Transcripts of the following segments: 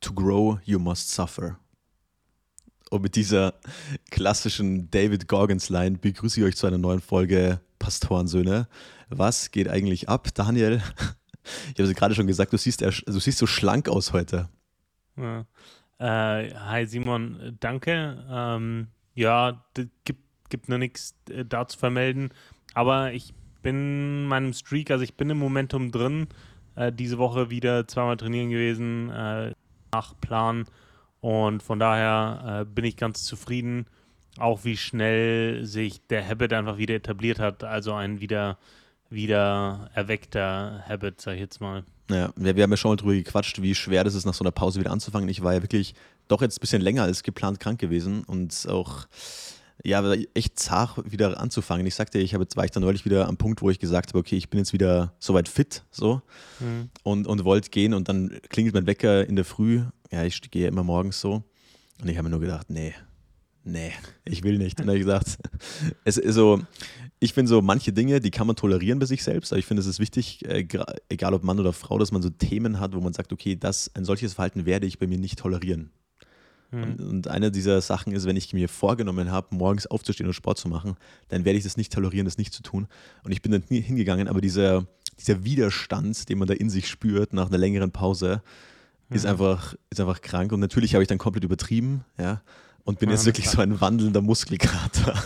To grow, you must suffer. Und mit dieser klassischen David Gorgons-Line begrüße ich euch zu einer neuen Folge Pastorensöhne. Was geht eigentlich ab, Daniel? Ich habe es gerade schon gesagt, du siehst, du siehst so schlank aus heute. Ja. Äh, hi Simon, danke. Ähm, ja, gibt, gibt nur nichts äh, da zu vermelden. Aber ich bin in meinem Streak, also ich bin im Momentum drin. Äh, diese Woche wieder zweimal trainieren gewesen, äh, nach Plan. Und von daher äh, bin ich ganz zufrieden, auch wie schnell sich der Habit einfach wieder etabliert hat. Also ein wieder, wieder erweckter Habit, sag ich jetzt mal. Ja, wir haben ja schon mal drüber gequatscht, wie schwer das ist, nach so einer Pause wieder anzufangen. Ich war ja wirklich doch jetzt ein bisschen länger als geplant krank gewesen und auch ja, echt zart wieder anzufangen. Ich sagte, ich habe jetzt war ich dann neulich wieder am Punkt, wo ich gesagt habe, okay, ich bin jetzt wieder soweit fit so mhm. und, und wollte gehen und dann klingelt mein Wecker in der Früh. Ja, ich gehe immer morgens so und ich habe mir nur gedacht, nee, nee, ich will nicht. Und dann habe ich gesagt, es ist so, ich finde so, manche Dinge, die kann man tolerieren bei sich selbst, aber ich finde, es ist wichtig, äh, egal ob Mann oder Frau, dass man so Themen hat, wo man sagt, okay, das, ein solches Verhalten werde ich bei mir nicht tolerieren. Mhm. Und, und, eine dieser Sachen ist, wenn ich mir vorgenommen habe, morgens aufzustehen und Sport zu machen, dann werde ich das nicht tolerieren, das nicht zu tun. Und ich bin dann nie hingegangen, aber dieser, dieser Widerstand, den man da in sich spürt nach einer längeren Pause, mhm. ist, einfach, ist einfach krank. Und natürlich habe ich dann komplett übertrieben, ja, und bin ja, jetzt wirklich so ein wandelnder Muskelkrater.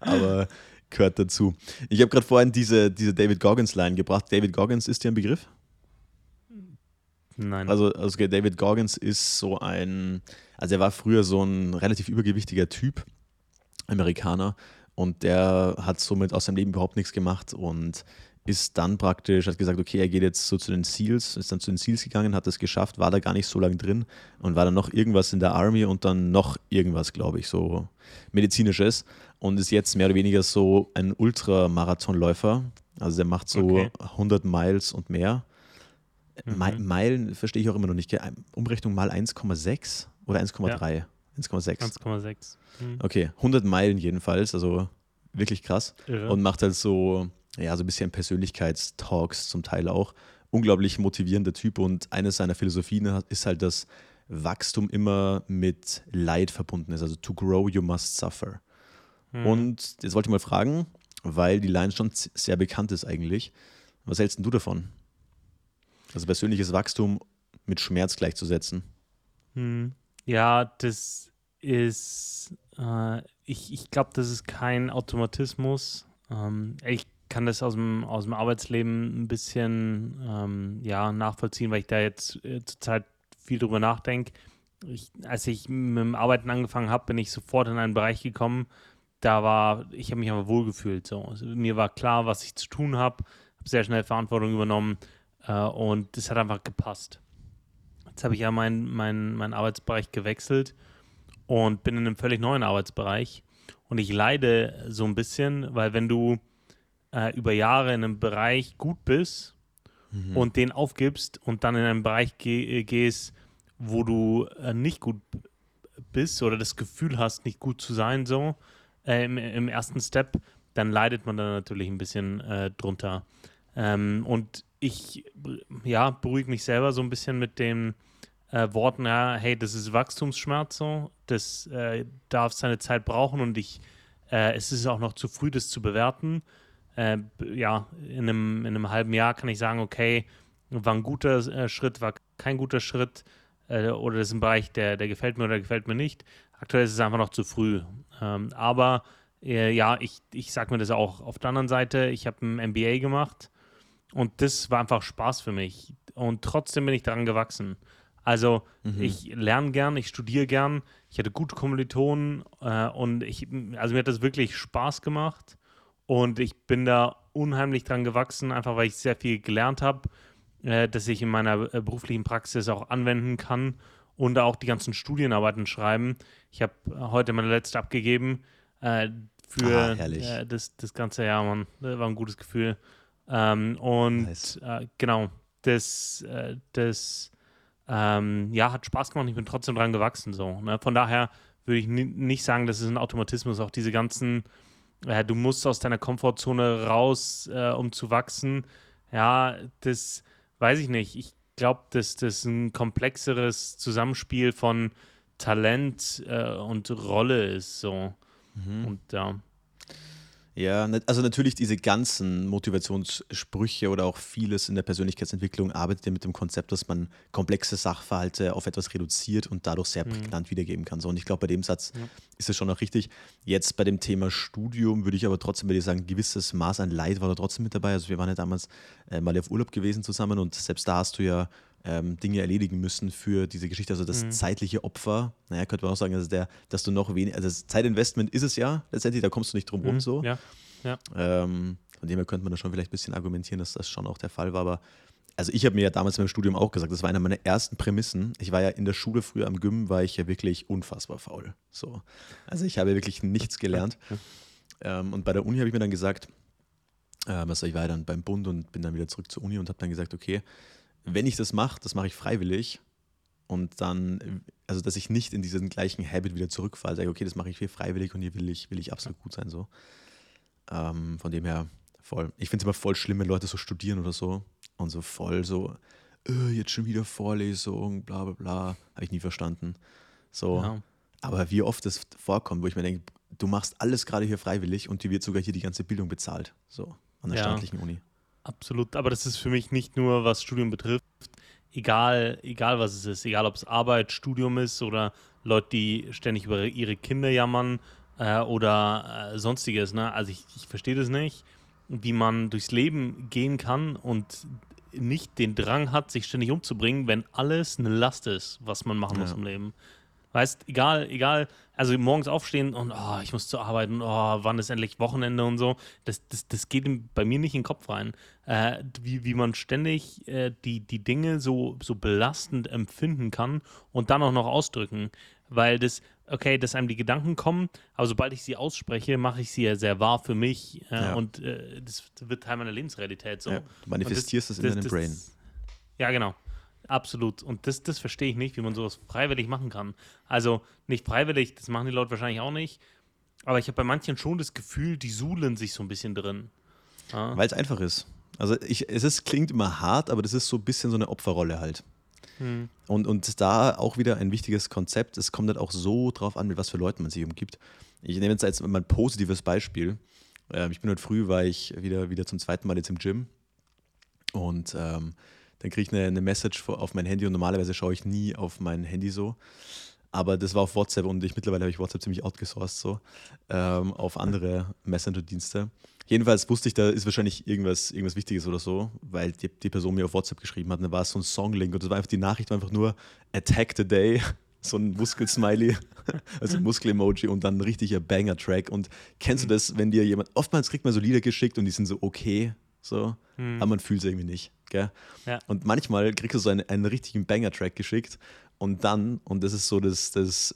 aber gehört dazu. Ich habe gerade vorhin diese, diese David Goggins-Line gebracht. David Goggins ist dir ein Begriff? Nein. Also, also David Goggins ist so ein, also er war früher so ein relativ übergewichtiger Typ, Amerikaner, und der hat somit aus seinem Leben überhaupt nichts gemacht und ist dann praktisch, hat gesagt, okay, er geht jetzt so zu den Seals, ist dann zu den Seals gegangen, hat es geschafft, war da gar nicht so lange drin und war dann noch irgendwas in der Army und dann noch irgendwas, glaube ich, so medizinisches und ist jetzt mehr oder weniger so ein Ultramarathonläufer. Also der macht so okay. 100 Miles und mehr Mhm. Meilen verstehe ich auch immer noch nicht. Umrechnung mal 1,6 oder 1,3? Ja. 1,6. 1,6. Mhm. Okay, 100 Meilen jedenfalls, also wirklich krass. Irre. Und macht halt so, ja, so ein bisschen Persönlichkeitstalks zum Teil auch. Unglaublich motivierender Typ und eine seiner Philosophien ist halt, dass Wachstum immer mit Leid verbunden ist. Also to grow, you must suffer. Mhm. Und jetzt wollte ich mal fragen, weil die Line schon sehr bekannt ist eigentlich. Was hältst du davon? Also persönliches Wachstum mit Schmerz gleichzusetzen. Hm. Ja, das ist, äh, ich, ich glaube, das ist kein Automatismus. Ähm, ich kann das aus dem, aus dem Arbeitsleben ein bisschen ähm, ja, nachvollziehen, weil ich da jetzt äh, zurzeit viel drüber nachdenke. Ich, als ich mit dem Arbeiten angefangen habe, bin ich sofort in einen Bereich gekommen, da war, ich habe mich aber wohlgefühlt. So. Also, mir war klar, was ich zu tun habe, habe sehr schnell Verantwortung übernommen äh, und das hat einfach gepasst. Jetzt habe ich ja meinen mein, mein Arbeitsbereich gewechselt und bin in einem völlig neuen Arbeitsbereich. Und ich leide so ein bisschen, weil wenn du äh, über Jahre in einem Bereich gut bist mhm. und den aufgibst und dann in einen Bereich ge gehst, wo du äh, nicht gut bist oder das Gefühl hast, nicht gut zu sein, so äh, im, im, ersten Step, dann leidet man da natürlich ein bisschen äh, drunter. Ähm, und ich ja, beruhige mich selber so ein bisschen mit den äh, Worten, ja, hey, das ist Wachstumsschmerz so, das äh, darf seine Zeit brauchen und ich, äh, es ist auch noch zu früh, das zu bewerten. Äh, ja, in einem, in einem halben Jahr kann ich sagen, okay, war ein guter äh, Schritt, war kein guter Schritt äh, oder das ist ein Bereich, der, der gefällt mir oder gefällt mir nicht. Aktuell ist es einfach noch zu früh. Ähm, aber ja, ich, ich sage mir das auch auf der anderen Seite, ich habe ein MBA gemacht und das war einfach Spaß für mich. Und trotzdem bin ich daran gewachsen. Also mhm. ich lerne gern, ich studiere gern, ich hatte gute Kommilitonen äh, und ich, also mir hat das wirklich Spaß gemacht und ich bin da unheimlich dran gewachsen, einfach weil ich sehr viel gelernt habe, äh, dass ich in meiner äh, beruflichen Praxis auch anwenden kann und auch die ganzen Studienarbeiten schreiben. Ich habe heute meine letzte abgegeben äh, für ah, das, das ganze Jahr, man, das war ein gutes Gefühl. Ähm, und nice. äh, genau, das, äh, das ähm, ja, hat Spaß gemacht. Ich bin trotzdem dran gewachsen. So, ne? Von daher würde ich nicht sagen, das ist ein Automatismus. Auch diese ganzen, äh, du musst aus deiner Komfortzone raus, äh, um zu wachsen. Ja, das weiß ich nicht. Ich glaube, dass das ein komplexeres Zusammenspiel von Talent äh, und Rolle ist. So. Mhm. Und ja. Ja, also natürlich diese ganzen Motivationssprüche oder auch vieles in der Persönlichkeitsentwicklung arbeitet ja mit dem Konzept, dass man komplexe Sachverhalte auf etwas reduziert und dadurch sehr mhm. prägnant wiedergeben kann. So, und ich glaube, bei dem Satz ja. ist es schon auch richtig. Jetzt bei dem Thema Studium würde ich aber trotzdem bei dir sagen, ein gewisses Maß an Leid war da trotzdem mit dabei. Also wir waren ja damals äh, mal auf Urlaub gewesen zusammen und selbst da hast du ja ähm, Dinge erledigen müssen für diese Geschichte. Also das mhm. zeitliche Opfer, naja, könnte man auch sagen, also der, dass du noch wenig, also das Zeitinvestment ist es ja letztendlich, da kommst du nicht drum rum mhm. so. Ja. Ja. Ähm, von dem her könnte man da schon vielleicht ein bisschen argumentieren, dass das schon auch der Fall war. Aber also ich habe mir ja damals im Studium auch gesagt, das war eine meiner ersten Prämissen. Ich war ja in der Schule früher am Gym, war ich ja wirklich unfassbar faul. So. Also ich habe wirklich nichts gelernt. Ähm, und bei der Uni habe ich mir dann gesagt, ähm, also ich war ja dann beim Bund und bin dann wieder zurück zur Uni und habe dann gesagt, okay, wenn ich das mache, das mache ich freiwillig und dann, also dass ich nicht in diesen gleichen Habit wieder zurückfalle, sage, okay, das mache ich viel freiwillig und hier will ich, will ich absolut gut sein. So. Ähm, von dem her voll. Ich finde es immer voll schlimm, wenn Leute so studieren oder so und so voll so, äh, jetzt schon wieder Vorlesung, bla bla bla. Habe ich nie verstanden. So. Ja. Aber wie oft das vorkommt, wo ich mir denke, du machst alles gerade hier freiwillig und dir wird sogar hier die ganze Bildung bezahlt. So, an der ja. staatlichen Uni. Absolut, aber das ist für mich nicht nur, was Studium betrifft, egal, egal was es ist, egal ob es Arbeit, Studium ist oder Leute, die ständig über ihre Kinder jammern äh, oder äh, sonstiges. Ne? Also ich, ich verstehe das nicht, wie man durchs Leben gehen kann und nicht den Drang hat, sich ständig umzubringen, wenn alles eine Last ist, was man machen ja. muss im Leben. Weißt, egal, egal, also morgens aufstehen und oh, ich muss zur Arbeit und oh, wann ist endlich Wochenende und so, das, das, das geht bei mir nicht in den Kopf rein. Äh, wie, wie man ständig äh, die, die Dinge so, so belastend empfinden kann und dann auch noch ausdrücken. Weil das, okay, dass einem die Gedanken kommen, aber sobald ich sie ausspreche, mache ich sie ja sehr wahr für mich äh, ja. und äh, das wird Teil meiner Lebensrealität. So. Ja, du manifestierst das, das, in deinem Brain. Ja, genau. Absolut. Und das, das verstehe ich nicht, wie man sowas freiwillig machen kann. Also nicht freiwillig, das machen die Leute wahrscheinlich auch nicht. Aber ich habe bei manchen schon das Gefühl, die suhlen sich so ein bisschen drin. Ja. Weil es einfach ist. Also ich, es ist, klingt immer hart, aber das ist so ein bisschen so eine Opferrolle halt. Hm. Und, und da auch wieder ein wichtiges Konzept. Es kommt halt auch so drauf an, mit was für Leuten man sich umgibt. Ich nehme jetzt als mal ein positives Beispiel. Ähm, ich bin heute früh, war ich wieder, wieder zum zweiten Mal jetzt im Gym. Und ähm, dann kriege ich eine, eine Message auf mein Handy und normalerweise schaue ich nie auf mein Handy so. Aber das war auf WhatsApp und ich mittlerweile habe ich WhatsApp ziemlich outgesourced so ähm, auf andere Messenger-Dienste. Jedenfalls wusste ich, da ist wahrscheinlich irgendwas, irgendwas Wichtiges oder so, weil die, die Person mir auf WhatsApp geschrieben hat. Und da war es so ein Songlink und das war einfach die Nachricht war einfach nur Attack the Day, so ein Muskelsmiley, also Muskel-Emoji und dann ein richtiger Banger-Track. Und kennst du mhm. das, wenn dir jemand, oftmals kriegt man so Lieder geschickt und die sind so okay, so, hm. aber man fühlt es irgendwie nicht. Gell? Ja. Und manchmal kriegst du so einen, einen richtigen Banger-Track geschickt und dann, und das ist so das, das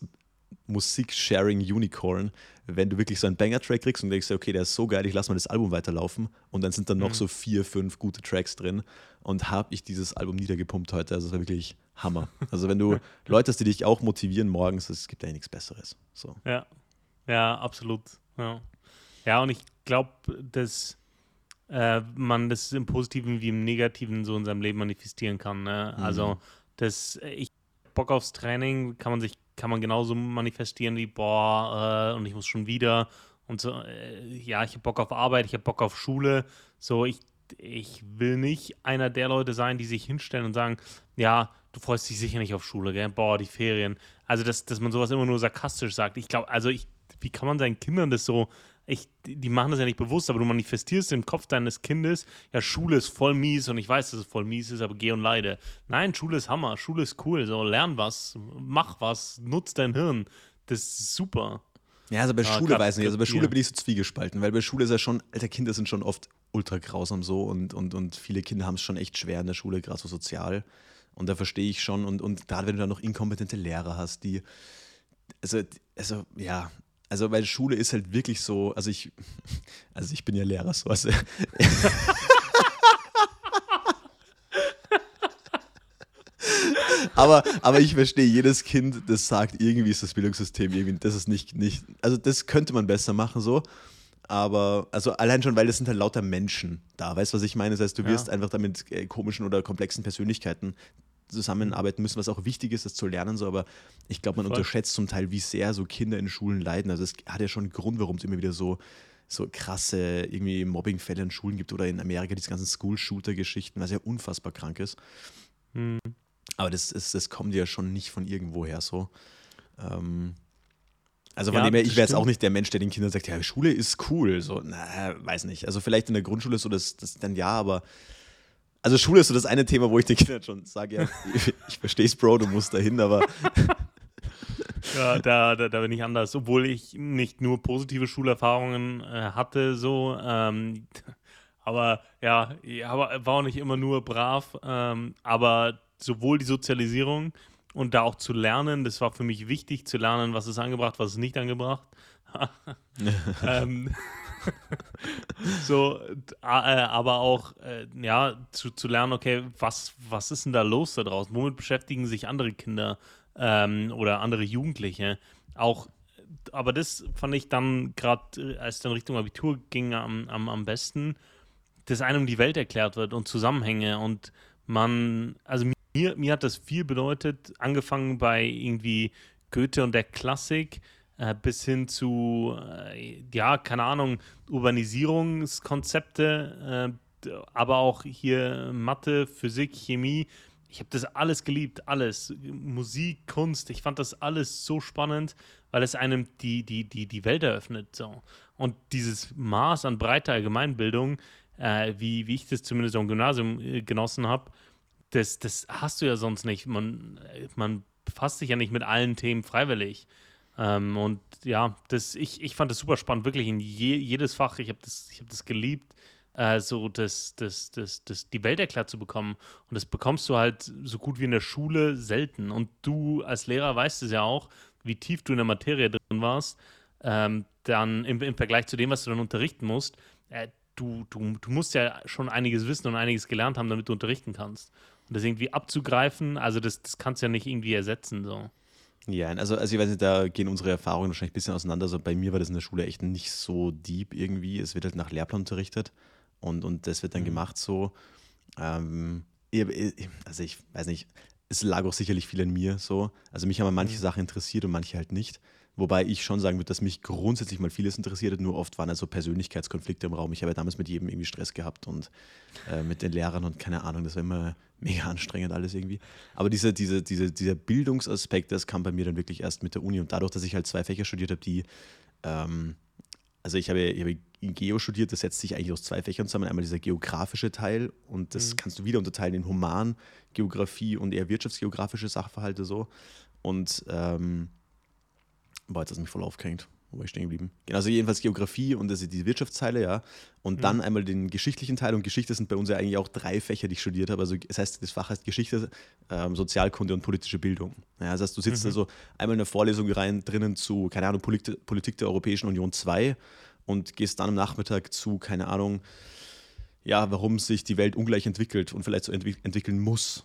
Musik-Sharing-Unicorn, wenn du wirklich so einen Banger-Track kriegst und denkst, okay, der ist so geil, ich lasse mal das Album weiterlaufen und dann sind da noch mhm. so vier, fünf gute Tracks drin und habe ich dieses Album niedergepumpt heute. Also es war wirklich Hammer. Also wenn du Leute hast, die dich auch motivieren morgens, es gibt eigentlich nichts Besseres. So. Ja, ja, absolut. Ja, ja und ich glaube, dass äh, man das im Positiven wie im Negativen so in seinem Leben manifestieren kann. Ne? Mhm. Also das, ich Bock aufs Training kann man sich, kann man genauso manifestieren wie, boah, äh, und ich muss schon wieder und so, äh, ja, ich habe Bock auf Arbeit, ich habe Bock auf Schule. So, ich, ich will nicht einer der Leute sein, die sich hinstellen und sagen, ja, du freust dich sicher nicht auf Schule, gell? Boah, die Ferien. Also, dass, dass man sowas immer nur sarkastisch sagt. Ich glaube, also ich, wie kann man seinen Kindern das so ich, die machen das ja nicht bewusst, aber du manifestierst im Kopf deines Kindes, ja, Schule ist voll mies und ich weiß, dass es voll mies ist, aber geh und leide. Nein, Schule ist Hammer, Schule ist cool, so lern was, mach was, nutz dein Hirn. Das ist super. Ja, also bei ja, Schule grad, weiß ich nicht. Also bei Schule bin ich so zwiegespalten, weil bei Schule ist ja schon, alter Kinder sind schon oft ultra grausam so und, und, und viele Kinder haben es schon echt schwer in der Schule, gerade so sozial. Und da verstehe ich schon. Und, und gerade wenn du dann noch inkompetente Lehrer hast, die, also, also ja, also, weil Schule ist halt wirklich so, also ich, also ich bin ja Lehrer, so also, aber, aber ich verstehe, jedes Kind, das sagt, irgendwie ist das Bildungssystem irgendwie, das ist nicht, nicht, also das könnte man besser machen so. Aber, also allein schon, weil das sind halt lauter Menschen da, weißt du, was ich meine? Das heißt, du wirst ja. einfach damit äh, komischen oder komplexen Persönlichkeiten zusammenarbeiten müssen, was auch wichtig ist, das zu lernen, so, aber ich glaube, man Voll. unterschätzt zum Teil, wie sehr so Kinder in Schulen leiden. Also es hat ja schon einen Grund, warum es immer wieder so, so krasse irgendwie Mobbingfälle in Schulen gibt oder in Amerika diese ganzen School-Shooter-Geschichten, was ja unfassbar krank ist. Mhm. Aber das, ist, das kommt ja schon nicht von irgendwoher so. Ähm, also von ja, dem her, ich wäre jetzt auch nicht der Mensch, der den Kindern sagt, ja, Schule ist cool. So, na, weiß nicht. Also vielleicht in der Grundschule ist so das, das dann ja, aber also Schule ist so das eine Thema, wo ich den Kindern schon sage, ja, ich, ich verstehe es, Bro, du musst dahin, aber ja, da, da, da, bin ich anders. Obwohl ich nicht nur positive Schulerfahrungen äh, hatte, so. Ähm, aber ja, aber war auch nicht immer nur brav. Ähm, aber sowohl die Sozialisierung und da auch zu lernen. Das war für mich wichtig, zu lernen, was ist angebracht, was ist nicht angebracht. ähm, so, äh, aber auch, äh, ja, zu, zu lernen, okay, was, was ist denn da los da draußen? Womit beschäftigen sich andere Kinder ähm, oder andere Jugendliche? Auch, aber das fand ich dann gerade, als es dann Richtung Abitur ging, am, am, am besten, dass einem die Welt erklärt wird und Zusammenhänge und man, also mir, mir hat das viel bedeutet, angefangen bei irgendwie Goethe und der Klassik äh, bis hin zu, äh, ja, keine Ahnung, Urbanisierungskonzepte, äh, aber auch hier Mathe, Physik, Chemie. Ich habe das alles geliebt, alles. Musik, Kunst, ich fand das alles so spannend, weil es einem die, die, die, die Welt eröffnet. So. Und dieses Maß an breiter Allgemeinbildung, äh, wie, wie ich das zumindest am Gymnasium äh, genossen habe, das, das hast du ja sonst nicht. Man, man befasst sich ja nicht mit allen Themen freiwillig. Ähm, und ja, das, ich, ich fand das super spannend, wirklich in je, jedes Fach. Ich habe das, hab das geliebt, äh, so das, das, das, das, die Welt erklärt zu bekommen. Und das bekommst du halt so gut wie in der Schule selten. Und du als Lehrer weißt es ja auch, wie tief du in der Materie drin warst. Ähm, dann im, im Vergleich zu dem, was du dann unterrichten musst, äh, du, du, du musst ja schon einiges wissen und einiges gelernt haben, damit du unterrichten kannst. Und das irgendwie abzugreifen, also das, das kannst du ja nicht irgendwie ersetzen. So. Ja, also, also ich weiß nicht, da gehen unsere Erfahrungen wahrscheinlich ein bisschen auseinander. Also bei mir war das in der Schule echt nicht so deep irgendwie. Es wird halt nach Lehrplan unterrichtet und, und das wird dann mhm. gemacht so. Ähm, also ich weiß nicht, es lag auch sicherlich viel an mir so. Also mich haben manche mhm. Sachen interessiert und manche halt nicht. Wobei ich schon sagen würde, dass mich grundsätzlich mal vieles interessiert hat, nur oft waren also Persönlichkeitskonflikte im Raum. Ich habe ja damals mit jedem irgendwie Stress gehabt und äh, mit den Lehrern und keine Ahnung, das war immer mega anstrengend alles irgendwie. Aber diese, diese, diese, dieser Bildungsaspekt, das kam bei mir dann wirklich erst mit der Uni und dadurch, dass ich halt zwei Fächer studiert habe, die, ähm, also ich habe, ich habe Geo studiert, das setzt sich eigentlich aus zwei Fächern zusammen. Einmal dieser geografische Teil und das mhm. kannst du wieder unterteilen in Human, Geografie und eher wirtschaftsgeografische Sachverhalte so. Und ähm, Boah, jetzt du mich voll aufgehängt. Wo war ich stehen geblieben? Genau, also jedenfalls Geografie und das ist die Wirtschaftsteile, ja. Und mhm. dann einmal den geschichtlichen Teil. Und Geschichte sind bei uns ja eigentlich auch drei Fächer, die ich studiert habe. Also das heißt, das Fach heißt Geschichte, ähm, Sozialkunde und politische Bildung. Ja, das heißt, du sitzt mhm. also einmal in eine Vorlesung rein drinnen zu, keine Ahnung, Politik, Politik der Europäischen Union 2 und gehst dann am Nachmittag zu, keine Ahnung, ja, warum sich die Welt ungleich entwickelt und vielleicht so entwick entwickeln muss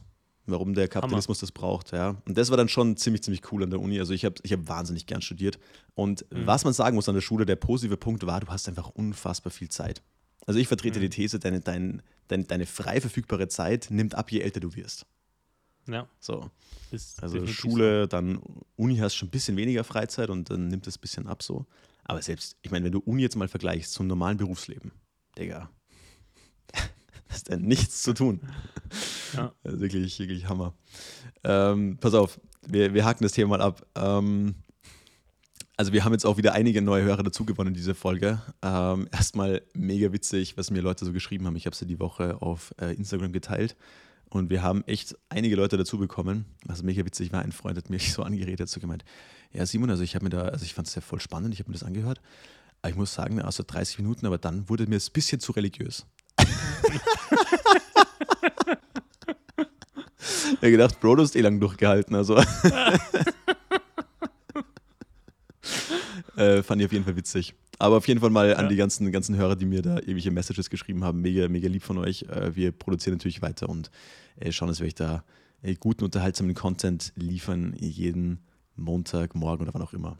warum der Kapitalismus Hammer. das braucht. Ja. Und das war dann schon ziemlich, ziemlich cool an der Uni. Also ich habe ich hab wahnsinnig gern studiert. Und mhm. was man sagen muss an der Schule, der positive Punkt war, du hast einfach unfassbar viel Zeit. Also ich vertrete mhm. die These, deine, deine, deine, deine frei verfügbare Zeit nimmt ab, je älter du wirst. Ja. So. also Schule, so. dann Uni hast schon ein bisschen weniger Freizeit und dann nimmt es ein bisschen ab so. Aber selbst, ich meine, wenn du Uni jetzt mal vergleichst zum normalen Berufsleben, Digga, hast dann nichts zu tun. Ja. Also wirklich, wirklich Hammer. Ähm, pass auf, wir, wir haken das Thema mal ab. Ähm, also wir haben jetzt auch wieder einige neue Hörer dazugewonnen in dieser Folge. Ähm, erstmal mega witzig, was mir Leute so geschrieben haben. Ich habe sie die Woche auf äh, Instagram geteilt und wir haben echt einige Leute dazu bekommen. Was mega witzig war, ein Freund hat mich so angeredet, hat so gemeint, ja Simon, also ich habe mir da, also ich fand es ja voll spannend, ich habe mir das angehört. Aber ich muss sagen, außer 30 Minuten, aber dann wurde mir es ein bisschen zu religiös. Ich habe gedacht, Bro, du hast eh lang durchgehalten. Also. äh, fand ich auf jeden Fall witzig. Aber auf jeden Fall mal an ja. die ganzen, ganzen Hörer, die mir da ewige Messages geschrieben haben. Mega, mega lieb von euch. Äh, wir produzieren natürlich weiter und äh, schauen, dass wir euch da äh, guten, unterhaltsamen Content liefern. Jeden Montag, morgen oder wann auch immer.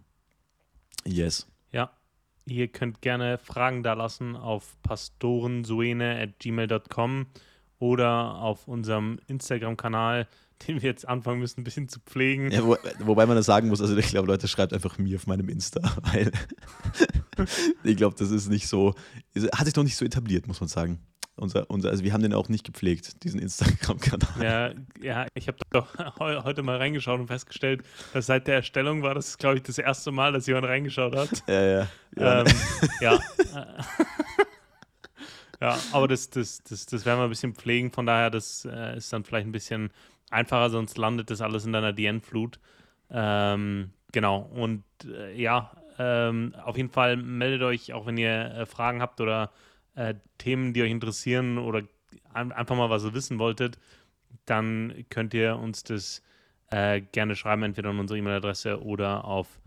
Yes. Ja. Ihr könnt gerne Fragen da lassen auf pastorensuene at gmail.com oder auf unserem Instagram-Kanal, den wir jetzt anfangen müssen, ein bisschen zu pflegen. Ja, wo, wobei man das sagen muss, also ich glaube, Leute, schreibt einfach mir auf meinem Insta, weil ich glaube, das ist nicht so, hat sich noch nicht so etabliert, muss man sagen. Unser, unser, also wir haben den auch nicht gepflegt, diesen Instagram-Kanal. Ja, ja, ich habe doch heute mal reingeschaut und festgestellt, dass seit der Erstellung war das, glaube ich, das erste Mal, dass jemand reingeschaut hat. Ja, ja. Ja, ähm, ja. ja aber das, das, das, das werden wir ein bisschen pflegen, von daher, das äh, ist dann vielleicht ein bisschen einfacher, sonst landet das alles in deiner DN-Flut. Ähm, genau, und äh, ja, ähm, auf jeden Fall meldet euch, auch wenn ihr äh, Fragen habt oder äh, Themen, die euch interessieren oder ein, einfach mal was ihr wissen wolltet, dann könnt ihr uns das äh, gerne schreiben, entweder an unsere E-Mail-Adresse oder auf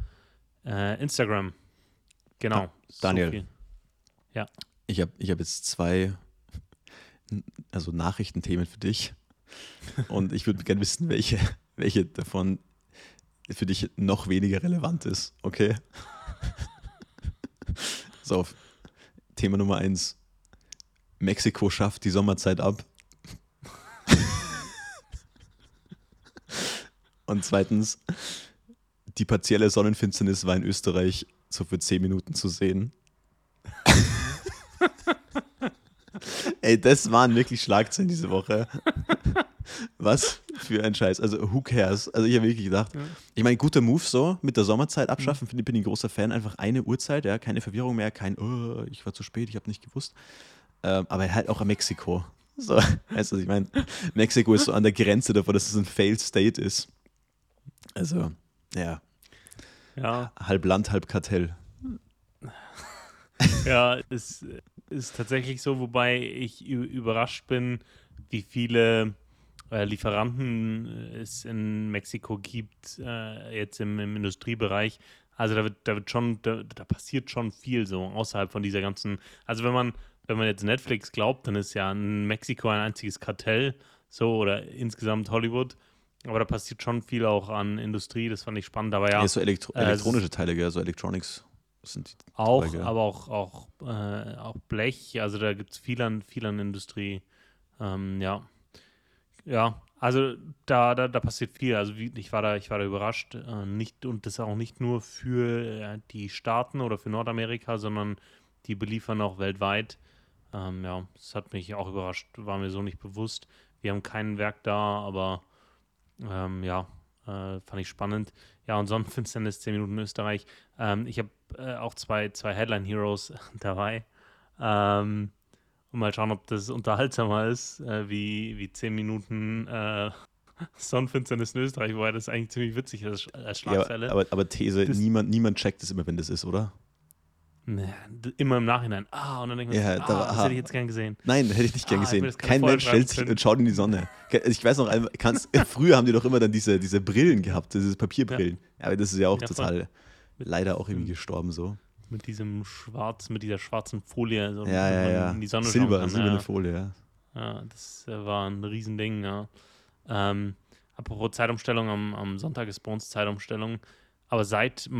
äh, Instagram. Genau. Daniel. So ja. Ich habe ich hab jetzt zwei also Nachrichtenthemen für dich. Und ich würde gerne wissen, welche, welche davon für dich noch weniger relevant ist. Okay? so, Thema Nummer eins. Mexiko schafft die Sommerzeit ab. Und zweitens, die partielle Sonnenfinsternis war in Österreich so für 10 Minuten zu sehen. Ey, das waren wirklich Schlagzeilen diese Woche. Was für ein Scheiß. Also, who cares? Also, ich habe wirklich gedacht, ja. ich meine, guter Move so, mit der Sommerzeit abschaffen, mhm. bin ich ein großer Fan. Einfach eine Uhrzeit, ja, keine Verwirrung mehr, kein, oh, ich war zu spät, ich habe nicht gewusst. Ähm, aber halt auch in Mexiko. So, weißt du, ich meine, Mexiko ist so an der Grenze davor, dass es ein Failed State ist. Also, ja. Ja. Halb Land, halb Kartell. Ja, es ist tatsächlich so, wobei ich überrascht bin, wie viele äh, Lieferanten es in Mexiko gibt, äh, jetzt im, im, Industriebereich. Also da wird, da wird schon, da, da, passiert schon viel so außerhalb von dieser ganzen. Also wenn man, wenn man jetzt Netflix glaubt, dann ist ja in Mexiko ein einziges Kartell, so oder insgesamt Hollywood. Aber da passiert schon viel auch an Industrie, das fand ich spannend. Aber ja, ja so Elektro äh, elektronische Teile, gell? so Electronics sind die auch, dabei, aber auch, auch, äh, auch Blech, also da gibt es viel an, viel an Industrie. Ähm, ja. Ja, also da, da, da passiert viel. Also ich war da, ich war da überrascht. Äh, nicht, und das auch nicht nur für äh, die Staaten oder für Nordamerika, sondern die beliefern auch weltweit. Ähm, ja, das hat mich auch überrascht, war mir so nicht bewusst. Wir haben kein Werk da, aber ähm, ja, äh, fand ich spannend. Ja, und Sonnenfinsternis, 10 Minuten Österreich. Ähm, ich habe äh, auch zwei, zwei Headline Heroes dabei. Ähm, und mal schauen, ob das unterhaltsamer ist, äh, wie, wie 10 Minuten äh, Sonnenfinsternis in Österreich, wobei das eigentlich ziemlich witzig ist als Schlagzeile. Ja, aber, aber These, niemand, niemand checkt es immer, wenn das ist, oder? Nee, immer im Nachhinein. Ah, und dann denkt man, ja, ah, das hätte ich jetzt gern gesehen. Nein, hätte ich nicht gern ah, gesehen. Kein Mensch stellt sich und schaut in die Sonne. Ich weiß noch, kannst, früher haben die doch immer dann diese, diese Brillen gehabt, diese Papierbrillen. Ja. aber das ist ja auch ja, total, voll. leider auch irgendwie gestorben so. Mit diesem schwarz, mit dieser schwarzen Folie, so ja, ja, ja. in die Sonne Silber, kann, silberne Folie, ja. Ja, das äh, war ein Riesending, ja. Ähm, apropos Zeitumstellung, am, am Sonntag ist bei uns Zeitumstellung. Aber seit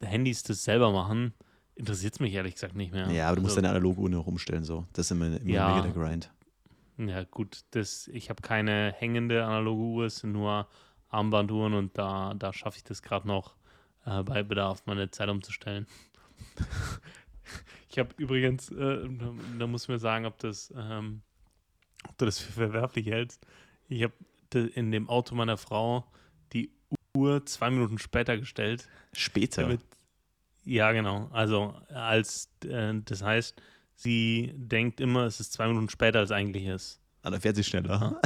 Handys das selber machen, interessiert es mich ehrlich gesagt nicht mehr. Ja, aber du musst also, deine analoge Uhr noch umstellen, so. Das ist immer, immer ja, mega der Grind. Ja, gut, das, ich habe keine hängende analoge Uhr, es sind nur Armbanduhren und da, da schaffe ich das gerade noch äh, bei Bedarf, meine Zeit umzustellen. ich habe übrigens, äh, da, da, muss mir sagen, ob das, ähm, ob du das für verwerflich hältst. Ich habe in dem Auto meiner Frau die Uhr zwei Minuten später gestellt. Später? Damit, ja, genau. Also als äh, das heißt, sie denkt immer, es ist zwei Minuten später, als eigentlich ist. Ah, dann fährt sie schneller.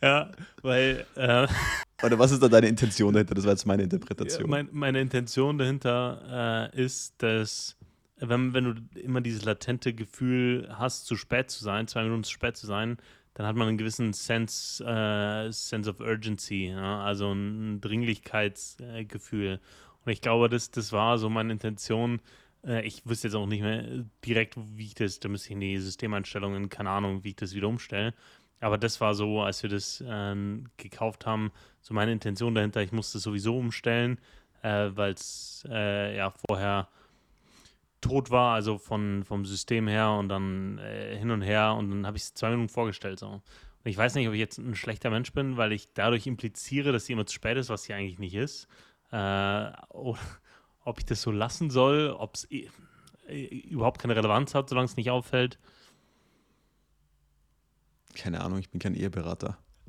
ja, weil. Äh, Oder was ist da deine Intention dahinter? Das war jetzt meine Interpretation. Ja, mein, meine Intention dahinter äh, ist, dass wenn, wenn du immer dieses latente Gefühl hast, zu spät zu sein, zwei Minuten zu spät zu sein, dann hat man einen gewissen Sense, äh, Sense of Urgency, ja? also ein Dringlichkeitsgefühl. Und ich glaube, das, das war so meine Intention. Äh, ich wüsste jetzt auch nicht mehr direkt, wie ich das, da müsste ich in die Systemeinstellungen, keine Ahnung, wie ich das wieder umstelle. Aber das war so, als wir das äh, gekauft haben, so meine Intention dahinter, ich musste es sowieso umstellen, äh, weil es äh, ja vorher tot war, also von, vom System her und dann äh, hin und her und dann habe ich es zwei Minuten vorgestellt. So. Und ich weiß nicht, ob ich jetzt ein schlechter Mensch bin, weil ich dadurch impliziere, dass sie immer zu spät ist, was sie eigentlich nicht ist. Äh, oder ob ich das so lassen soll, ob es äh, überhaupt keine Relevanz hat, solange es nicht auffällt. Keine Ahnung, ich bin kein Eheberater.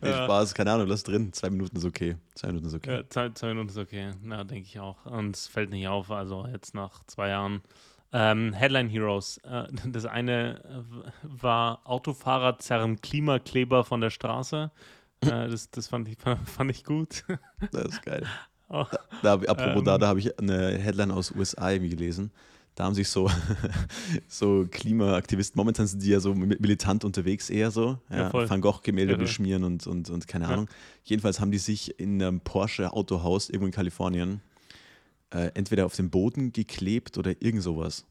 nee, ja. Spaß, keine Ahnung, lass drin. Zwei Minuten ist okay. Zwei Minuten ist okay. Ja, zwei, zwei, Minuten ist okay. Na, denke ich auch. Und es fällt nicht auf, also jetzt nach zwei Jahren. Ähm, Headline Heroes. Äh, das eine war Autofahrer zerren Klimakleber von der Straße. Äh, das das fand, ich, fand ich gut. Das ist geil. Oh. Da, da, apropos ähm, da, da habe ich eine Headline aus USA irgendwie gelesen da haben sich so, so Klimaaktivisten, momentan sind die ja so militant unterwegs eher so, ja, ja Van Gogh-Gemälde ja, beschmieren und, und, und keine Ahnung. Jedenfalls haben die sich in einem Porsche-Autohaus irgendwo in Kalifornien äh, entweder auf den Boden geklebt oder irgend sowas.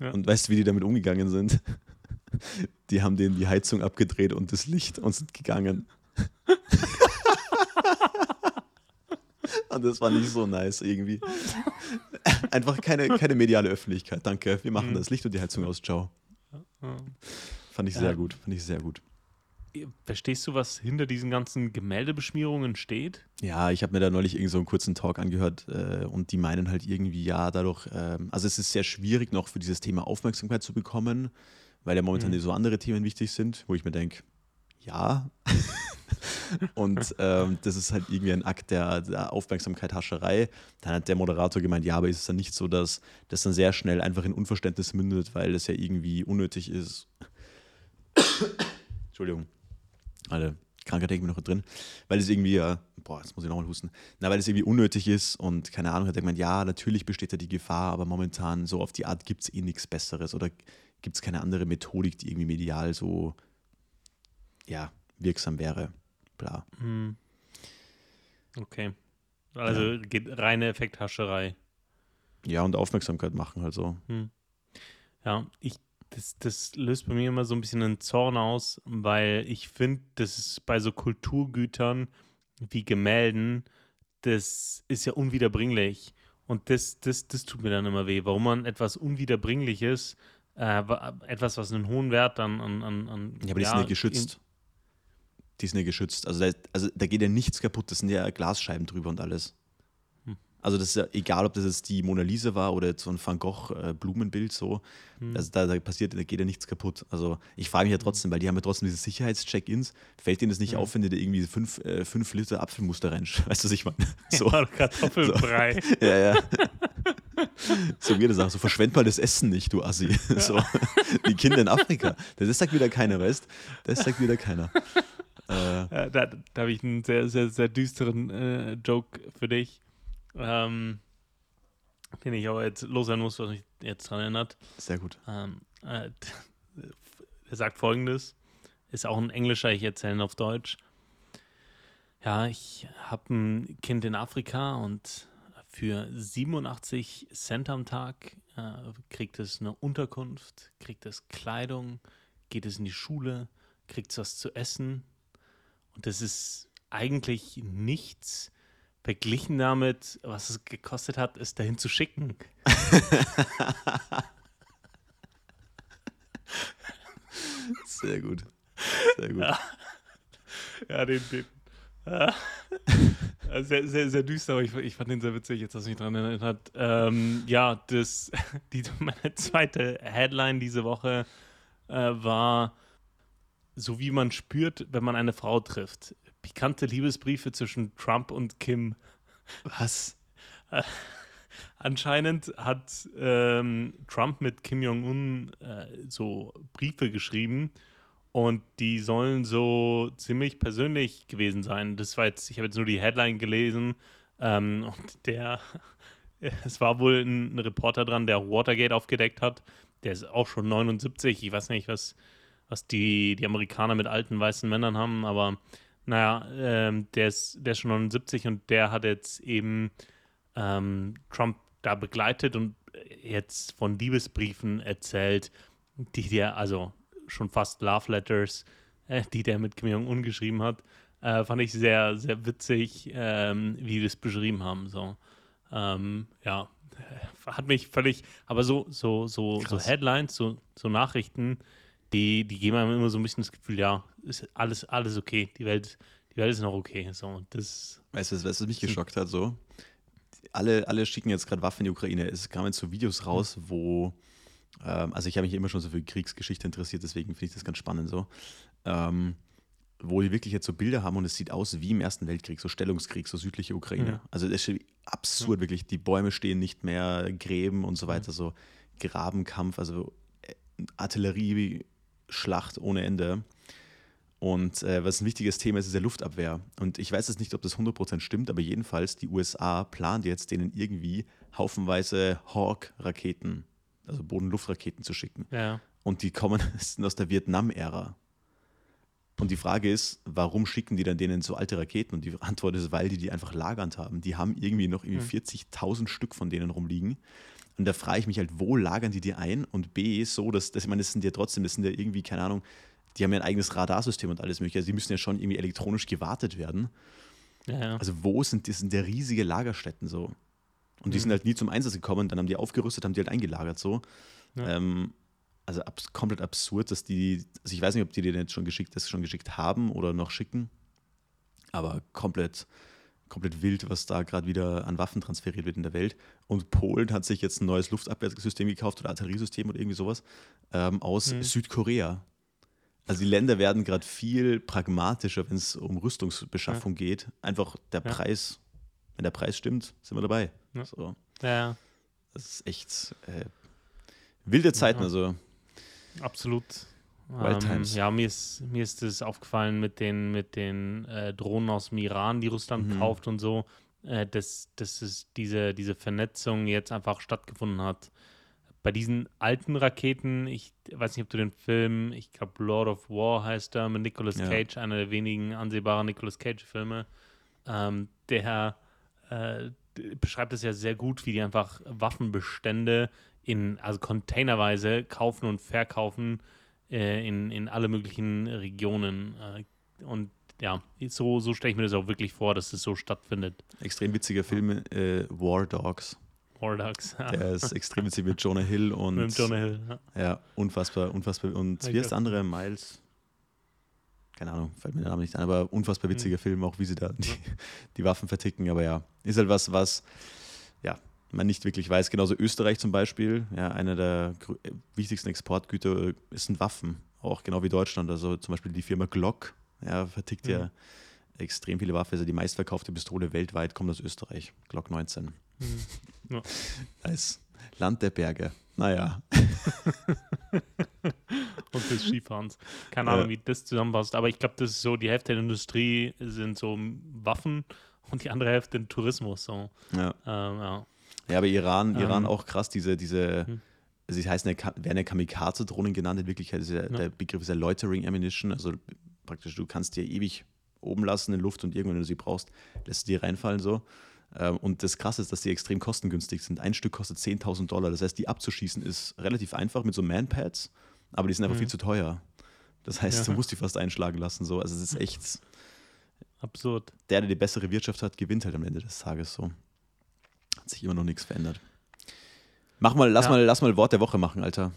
Und weißt du, wie die damit umgegangen sind? Die haben denen die Heizung abgedreht und das Licht und sind gegangen. Und das war nicht so nice irgendwie. Einfach keine, keine mediale Öffentlichkeit. Danke, wir machen mhm. das Licht und die Heizung aus. Ciao. Fand ich sehr gut. Fand ich sehr gut. Verstehst du, was hinter diesen ganzen Gemäldebeschmierungen steht? Ja, ich habe mir da neulich irgendwie so einen kurzen Talk angehört äh, und die meinen halt irgendwie, ja, dadurch, ähm, also es ist sehr schwierig noch für dieses Thema Aufmerksamkeit zu bekommen, weil ja momentan mhm. so andere Themen wichtig sind, wo ich mir denke, ja. und ähm, das ist halt irgendwie ein Akt der, der Aufmerksamkeit, Hascherei. Dann hat der Moderator gemeint, ja, aber ist es dann nicht so, dass das dann sehr schnell einfach in Unverständnis mündet, weil das ja irgendwie unnötig ist. Entschuldigung. Alle Krankheit ich mir noch drin, weil es irgendwie, ja, boah, jetzt muss ich nochmal husten, na, weil es irgendwie unnötig ist und keine Ahnung, hat er gemeint, ja, natürlich besteht da die Gefahr, aber momentan so auf die Art gibt es eh nichts Besseres oder gibt es keine andere Methodik, die irgendwie medial so, ja, wirksam wäre bla. Hm. Okay. Also ja. geht reine Effekthascherei. Ja, und Aufmerksamkeit machen halt so. Hm. Ja, ich, das, das löst bei mir immer so ein bisschen einen Zorn aus, weil ich finde, das ist bei so Kulturgütern wie Gemälden, das ist ja unwiederbringlich. Und das, das, das tut mir dann immer weh. Warum man etwas Unwiederbringliches, äh, etwas, was einen hohen Wert an. an, an ja, aber die ja, sind ja geschützt die sind ja geschützt. Also da, also da geht ja nichts kaputt, das sind ja Glasscheiben drüber und alles. Hm. Also das ist ja egal, ob das jetzt die Mona Lisa war oder so ein Van Gogh äh, Blumenbild so. Hm. Also da, da, passiert, da geht ja nichts kaputt. Also ich frage mich ja trotzdem, weil die haben ja trotzdem diese Sicherheitscheck-ins. Fällt denen das nicht hm. auf, wenn die da irgendwie fünf, äh, fünf Liter Apfelmuster reinsch? Weißt du, was ich meine? So. Ja, Kartoffelbrei. So. ja, ja. so wie das auch, so verschwend mal das Essen nicht, du Assi. So. Die Kinder in Afrika. Das sagt wieder keiner, weißt Das sagt wieder keiner. Äh, da, da habe ich einen sehr, sehr, sehr düsteren äh, Joke für dich. Ähm, den ich aber jetzt loswerden muss, was mich jetzt dran erinnert. Sehr gut. Ähm, äh, er sagt folgendes: Ist auch ein englischer, ich erzähle ihn auf Deutsch. Ja, ich habe ein Kind in Afrika und für 87 Cent am Tag äh, kriegt es eine Unterkunft, kriegt es Kleidung, geht es in die Schule, kriegt es was zu essen, das ist eigentlich nichts verglichen damit, was es gekostet hat, es dahin zu schicken. Sehr gut. Sehr gut. Ja, ja den, den. Ja. Sehr, sehr, sehr düster, aber ich, ich fand den sehr witzig, jetzt, dass mich daran erinnert. Ähm, ja, das, die, meine zweite Headline diese Woche äh, war so wie man spürt, wenn man eine Frau trifft. Pikante Liebesbriefe zwischen Trump und Kim. Was? Anscheinend hat ähm, Trump mit Kim Jong-un äh, so Briefe geschrieben und die sollen so ziemlich persönlich gewesen sein. Das war jetzt, ich habe jetzt nur die Headline gelesen ähm, und der, es war wohl ein, ein Reporter dran, der Watergate aufgedeckt hat. Der ist auch schon 79, ich weiß nicht, was was die, die Amerikaner mit alten weißen Männern haben, aber naja, ähm, der, ist, der ist schon 79 und der hat jetzt eben ähm, Trump da begleitet und jetzt von Liebesbriefen erzählt, die der, also schon fast Love Letters, äh, die der mit Kim Jong-un geschrieben hat. Äh, fand ich sehr, sehr witzig, ähm, wie die das beschrieben haben. So. Ähm, ja, hat mich völlig, aber so, so, so, so Headlines, so, so Nachrichten, die, die geben einem immer so ein bisschen das Gefühl, ja, ist alles, alles okay, die Welt, die Welt ist noch okay. So, das weißt du, was mich geschockt hat? So, alle, alle schicken jetzt gerade Waffen in die Ukraine. Es kamen jetzt so Videos raus, wo, ähm, also ich habe mich immer schon so für Kriegsgeschichte interessiert, deswegen finde ich das ganz spannend so. Ähm, wo die wirklich jetzt so Bilder haben und es sieht aus wie im Ersten Weltkrieg, so Stellungskrieg, so südliche Ukraine. Mhm. Also das ist absurd, mhm. wirklich. Die Bäume stehen nicht mehr, Gräben und so weiter, mhm. so Grabenkampf, also äh, Artillerieschlacht ohne Ende. Und äh, was ein wichtiges Thema ist, ist der Luftabwehr. Und ich weiß jetzt nicht, ob das 100% stimmt, aber jedenfalls, die USA plant jetzt, denen irgendwie haufenweise Hawk-Raketen, also Boden-Luft-Raketen zu schicken. Ja. Und die kommen aus der Vietnam-Ära. Und die Frage ist, warum schicken die dann denen so alte Raketen? Und die Antwort ist, weil die die einfach lagernd haben. Die haben irgendwie noch irgendwie mhm. 40.000 Stück von denen rumliegen. Und da frage ich mich halt, wo lagern die die ein? Und B, so, dass, dass ich meine, das sind ja trotzdem, das sind ja irgendwie, keine Ahnung, die haben ja ein eigenes Radarsystem und alles mögliche. Also die müssen ja schon irgendwie elektronisch gewartet werden. Ja, ja. Also wo sind das sind ja riesige Lagerstätten so. Und die mhm. sind halt nie zum Einsatz gekommen, dann haben die aufgerüstet, haben die halt eingelagert so. Ja. Ähm, also abs komplett absurd, dass die, also ich weiß nicht, ob die dir jetzt schon geschickt, das schon geschickt haben oder noch schicken, aber komplett, komplett wild, was da gerade wieder an Waffen transferiert wird in der Welt. Und Polen hat sich jetzt ein neues Luftabwehrsystem gekauft oder Artilleriesystem oder irgendwie sowas ähm, aus mhm. Südkorea. Also die Länder werden gerade viel pragmatischer, wenn es um Rüstungsbeschaffung ja. geht. Einfach der ja. Preis, wenn der Preis stimmt, sind wir dabei. Ja. So. ja. Das ist echt äh, wilde Zeiten. Also Absolut. Ähm, ja, mir ist, mir ist es aufgefallen mit den, mit den äh, Drohnen aus dem Iran, die Russland mhm. kauft und so, äh, dass, dass es diese, diese Vernetzung jetzt einfach stattgefunden hat. Bei diesen alten Raketen, ich weiß nicht, ob du den Film, ich glaube Lord of War heißt er, mit Nicolas ja. Cage, einer der wenigen ansehbaren Nicolas Cage-Filme, ähm, der äh, beschreibt es ja sehr gut, wie die einfach Waffenbestände in, also containerweise kaufen und verkaufen äh, in, in alle möglichen Regionen. Äh, und ja, so, so stelle ich mir das auch wirklich vor, dass das so stattfindet. Extrem witziger Film, äh, War Dogs. War Dogs, ja. Der ist extrem witzig mit Jonah Hill und. Mit Jonah Hill, ja. Ja, unfassbar, unfassbar. Und wie ist der andere? Miles? Keine Ahnung, fällt mir der Name nicht ein, aber unfassbar witziger mhm. Film, auch wie sie da die, die Waffen verticken. Aber ja, ist halt was, was, man nicht wirklich weiß. Genauso Österreich zum Beispiel, ja, einer der wichtigsten Exportgüter sind Waffen, auch genau wie Deutschland. Also zum Beispiel die Firma Glock ja, vertickt mhm. ja extrem viele Waffen. Also die meistverkaufte Pistole weltweit kommt aus Österreich, Glock 19. Mhm. Ja. Als Land der Berge. Naja. und des Skifahrens. Keine Ahnung, ja. wie das zusammenpasst. Aber ich glaube, das ist so, die Hälfte der Industrie sind so Waffen und die andere Hälfte Tourismus. So. Ja. Ähm, ja. Ja, aber Iran, ähm, Iran auch krass, diese, diese, hm. sie heißen ja, werden ja Kamikaze-Drohnen genannt, in Wirklichkeit ist ja, ja. der Begriff ist ja Loitering Ammunition, also praktisch, du kannst dir ewig oben lassen in Luft und irgendwann, wenn du sie brauchst, lässt du die reinfallen so. Ähm, und das Krasse ist, dass die extrem kostengünstig sind. Ein Stück kostet 10.000 Dollar. Das heißt, die abzuschießen ist relativ einfach mit so Manpads, aber die sind einfach mhm. viel zu teuer. Das heißt, ja. du musst die fast einschlagen lassen. So. Also es ist echt absurd. Der, der die bessere Wirtschaft hat, gewinnt halt am Ende des Tages so sich immer noch nichts verändert. Mach mal, lass ja. mal, lass mal Wort der Woche machen, Alter.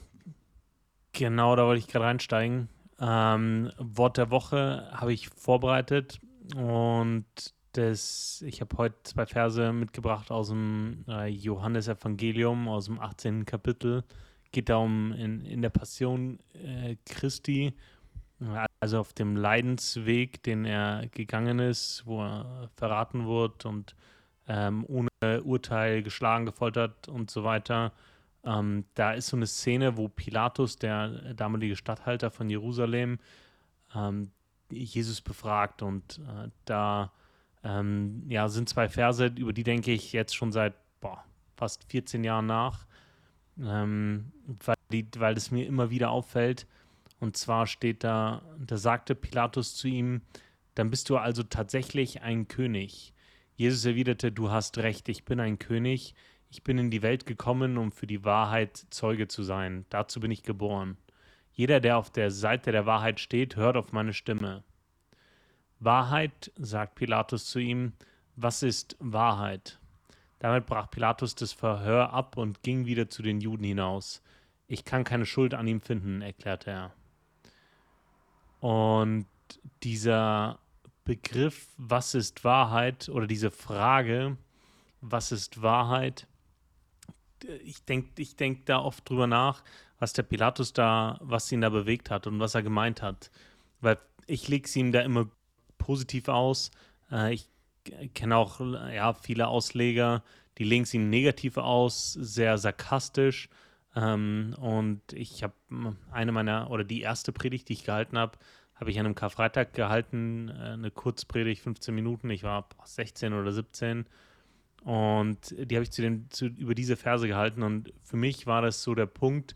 Genau, da wollte ich gerade reinsteigen. Ähm, Wort der Woche habe ich vorbereitet und das, ich habe heute zwei Verse mitgebracht aus dem äh, Johannesevangelium, aus dem 18. Kapitel. Geht da um in, in der Passion äh, Christi, also auf dem Leidensweg, den er gegangen ist, wo er verraten wird und ähm, ohne Urteil geschlagen, gefoltert und so weiter. Ähm, da ist so eine Szene, wo Pilatus, der damalige Statthalter von Jerusalem, ähm, Jesus befragt und äh, da ähm, ja, sind zwei Verse, über die denke ich jetzt schon seit boah, fast 14 Jahren nach, ähm, weil, die, weil es mir immer wieder auffällt. Und zwar steht da, da sagte Pilatus zu ihm, dann bist du also tatsächlich ein König. Jesus erwiderte, du hast recht, ich bin ein König, ich bin in die Welt gekommen, um für die Wahrheit Zeuge zu sein. Dazu bin ich geboren. Jeder, der auf der Seite der Wahrheit steht, hört auf meine Stimme. Wahrheit, sagt Pilatus zu ihm, was ist Wahrheit? Damit brach Pilatus das Verhör ab und ging wieder zu den Juden hinaus. Ich kann keine Schuld an ihm finden, erklärte er. Und dieser Begriff, was ist Wahrheit, oder diese Frage, was ist Wahrheit, ich denke ich denk da oft drüber nach, was der Pilatus da, was ihn da bewegt hat und was er gemeint hat. Weil ich lege es ihm da immer positiv aus. Äh, ich kenne auch ja, viele Ausleger, die legen es ihm negativ aus, sehr sarkastisch. Ähm, und ich habe eine meiner, oder die erste Predigt, die ich gehalten habe, habe ich an einem Karfreitag gehalten, äh, eine Kurzpredigt, 15 Minuten. Ich war 16 oder 17. Und die habe ich zu den, zu, über diese Verse gehalten. Und für mich war das so der Punkt,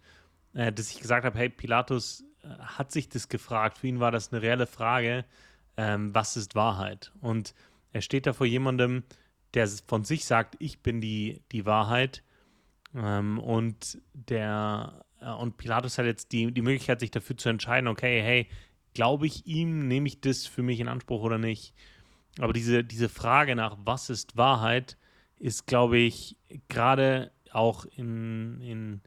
äh, dass ich gesagt habe: Hey, Pilatus äh, hat sich das gefragt. Für ihn war das eine reelle Frage: ähm, Was ist Wahrheit? Und er steht da vor jemandem, der von sich sagt: Ich bin die, die Wahrheit. Ähm, und der und Pilatus hat jetzt die, die Möglichkeit, sich dafür zu entscheiden, okay, hey, glaube ich ihm, nehme ich das für mich in Anspruch oder nicht? Aber diese, diese Frage nach, was ist Wahrheit, ist, glaube ich, gerade auch in, in,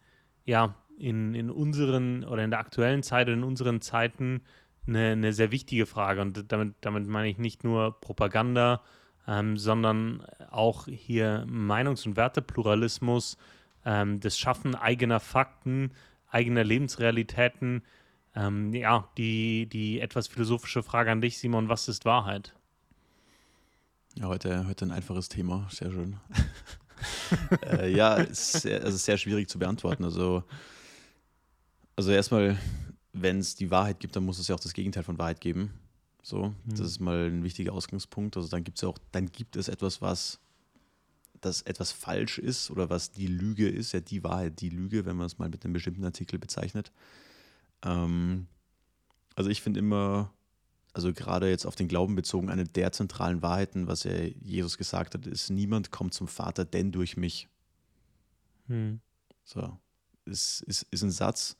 ja, in, in unseren oder in der aktuellen Zeit oder in unseren Zeiten eine, eine sehr wichtige Frage. Und damit, damit meine ich nicht nur Propaganda, ähm, sondern auch hier Meinungs- und Wertepluralismus, ähm, das Schaffen eigener Fakten, eigener Lebensrealitäten. Ähm, ja, die, die etwas philosophische Frage an dich, Simon, was ist Wahrheit? Ja, heute, heute ein einfaches Thema, sehr schön. äh, ja, ist sehr, also sehr schwierig zu beantworten. Also, also erstmal, wenn es die Wahrheit gibt, dann muss es ja auch das Gegenteil von Wahrheit geben. So, mhm. das ist mal ein wichtiger Ausgangspunkt. Also dann gibt es ja auch, dann gibt es etwas, was dass etwas falsch ist oder was die Lüge ist, ja die Wahrheit, die Lüge, wenn man es mal mit einem bestimmten Artikel bezeichnet. Ähm, also ich finde immer, also gerade jetzt auf den Glauben bezogen, eine der zentralen Wahrheiten, was ja Jesus gesagt hat, ist, niemand kommt zum Vater, denn durch mich. Hm. So, ist, ist, ist ein Satz.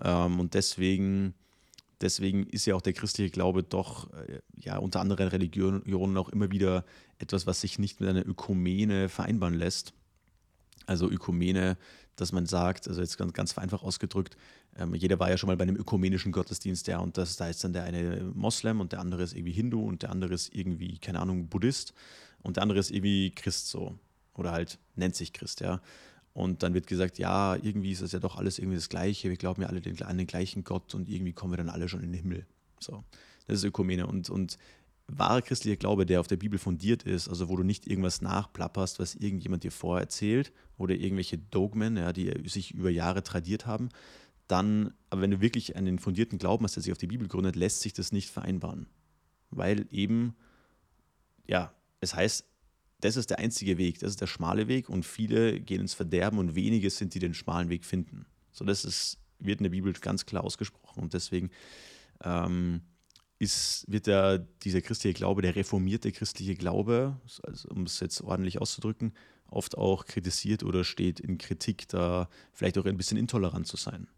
Ähm, und deswegen deswegen ist ja auch der christliche Glaube doch äh, ja unter anderen Religionen auch immer wieder etwas, was sich nicht mit einer Ökumene vereinbaren lässt. Also Ökumene, dass man sagt, also jetzt ganz, ganz vereinfacht ausgedrückt, ähm, jeder war ja schon mal bei einem ökumenischen Gottesdienst, ja, und das, da ist dann der eine Moslem und der andere ist irgendwie Hindu und der andere ist irgendwie, keine Ahnung, Buddhist und der andere ist irgendwie Christ so. Oder halt nennt sich Christ, ja. Und dann wird gesagt, ja, irgendwie ist das ja doch alles irgendwie das Gleiche. Wir glauben ja alle den, an den gleichen Gott und irgendwie kommen wir dann alle schon in den Himmel. So, das ist Ökumene. Und, und wahrer christlicher Glaube, der auf der Bibel fundiert ist, also wo du nicht irgendwas nachplapperst, was irgendjemand dir vorerzählt oder irgendwelche Dogmen, ja, die sich über Jahre tradiert haben, dann, aber wenn du wirklich einen fundierten Glauben hast, der sich auf die Bibel gründet, lässt sich das nicht vereinbaren. Weil eben, ja, es heißt, das ist der einzige Weg, das ist der schmale Weg und viele gehen ins Verderben und wenige sind, die den schmalen Weg finden. So, das ist, wird in der Bibel ganz klar ausgesprochen und deswegen ähm, ist, wird der, dieser christliche Glaube, der reformierte christliche Glaube, also um es jetzt ordentlich auszudrücken, oft auch kritisiert oder steht in Kritik, da vielleicht auch ein bisschen intolerant zu sein,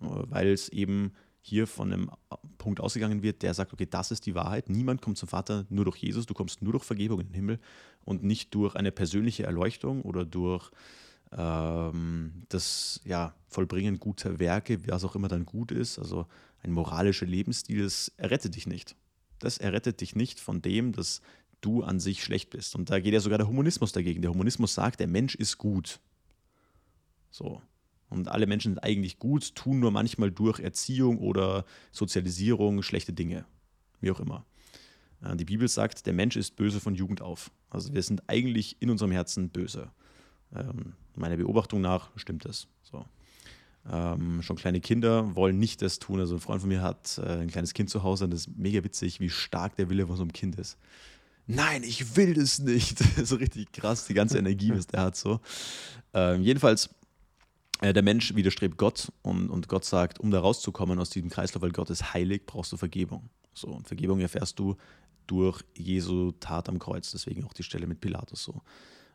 weil es eben hier von einem Punkt ausgegangen wird, der sagt, okay, das ist die Wahrheit. Niemand kommt zum Vater nur durch Jesus, du kommst nur durch Vergebung in den Himmel und nicht durch eine persönliche Erleuchtung oder durch ähm, das ja, Vollbringen guter Werke, was auch immer dann gut ist. Also ein moralischer Lebensstil, das errettet dich nicht. Das errettet dich nicht von dem, dass du an sich schlecht bist. Und da geht ja sogar der Humanismus dagegen. Der Humanismus sagt, der Mensch ist gut. So. Und alle Menschen sind eigentlich gut, tun nur manchmal durch Erziehung oder Sozialisierung schlechte Dinge. Wie auch immer. Äh, die Bibel sagt, der Mensch ist böse von Jugend auf. Also wir sind eigentlich in unserem Herzen böse. Ähm, meiner Beobachtung nach stimmt das. So. Ähm, schon kleine Kinder wollen nicht das tun. Also ein Freund von mir hat äh, ein kleines Kind zu Hause und das ist mega witzig, wie stark der Wille von so einem Kind ist. Nein, ich will das nicht. so richtig krass, die ganze Energie, was der hat. So. Ähm, jedenfalls äh, der Mensch widerstrebt Gott und, und Gott sagt, um da rauszukommen aus diesem Kreislauf, weil Gott ist heilig, brauchst du Vergebung. So, und Vergebung erfährst du durch Jesu Tat am Kreuz, deswegen auch die Stelle mit Pilatus so.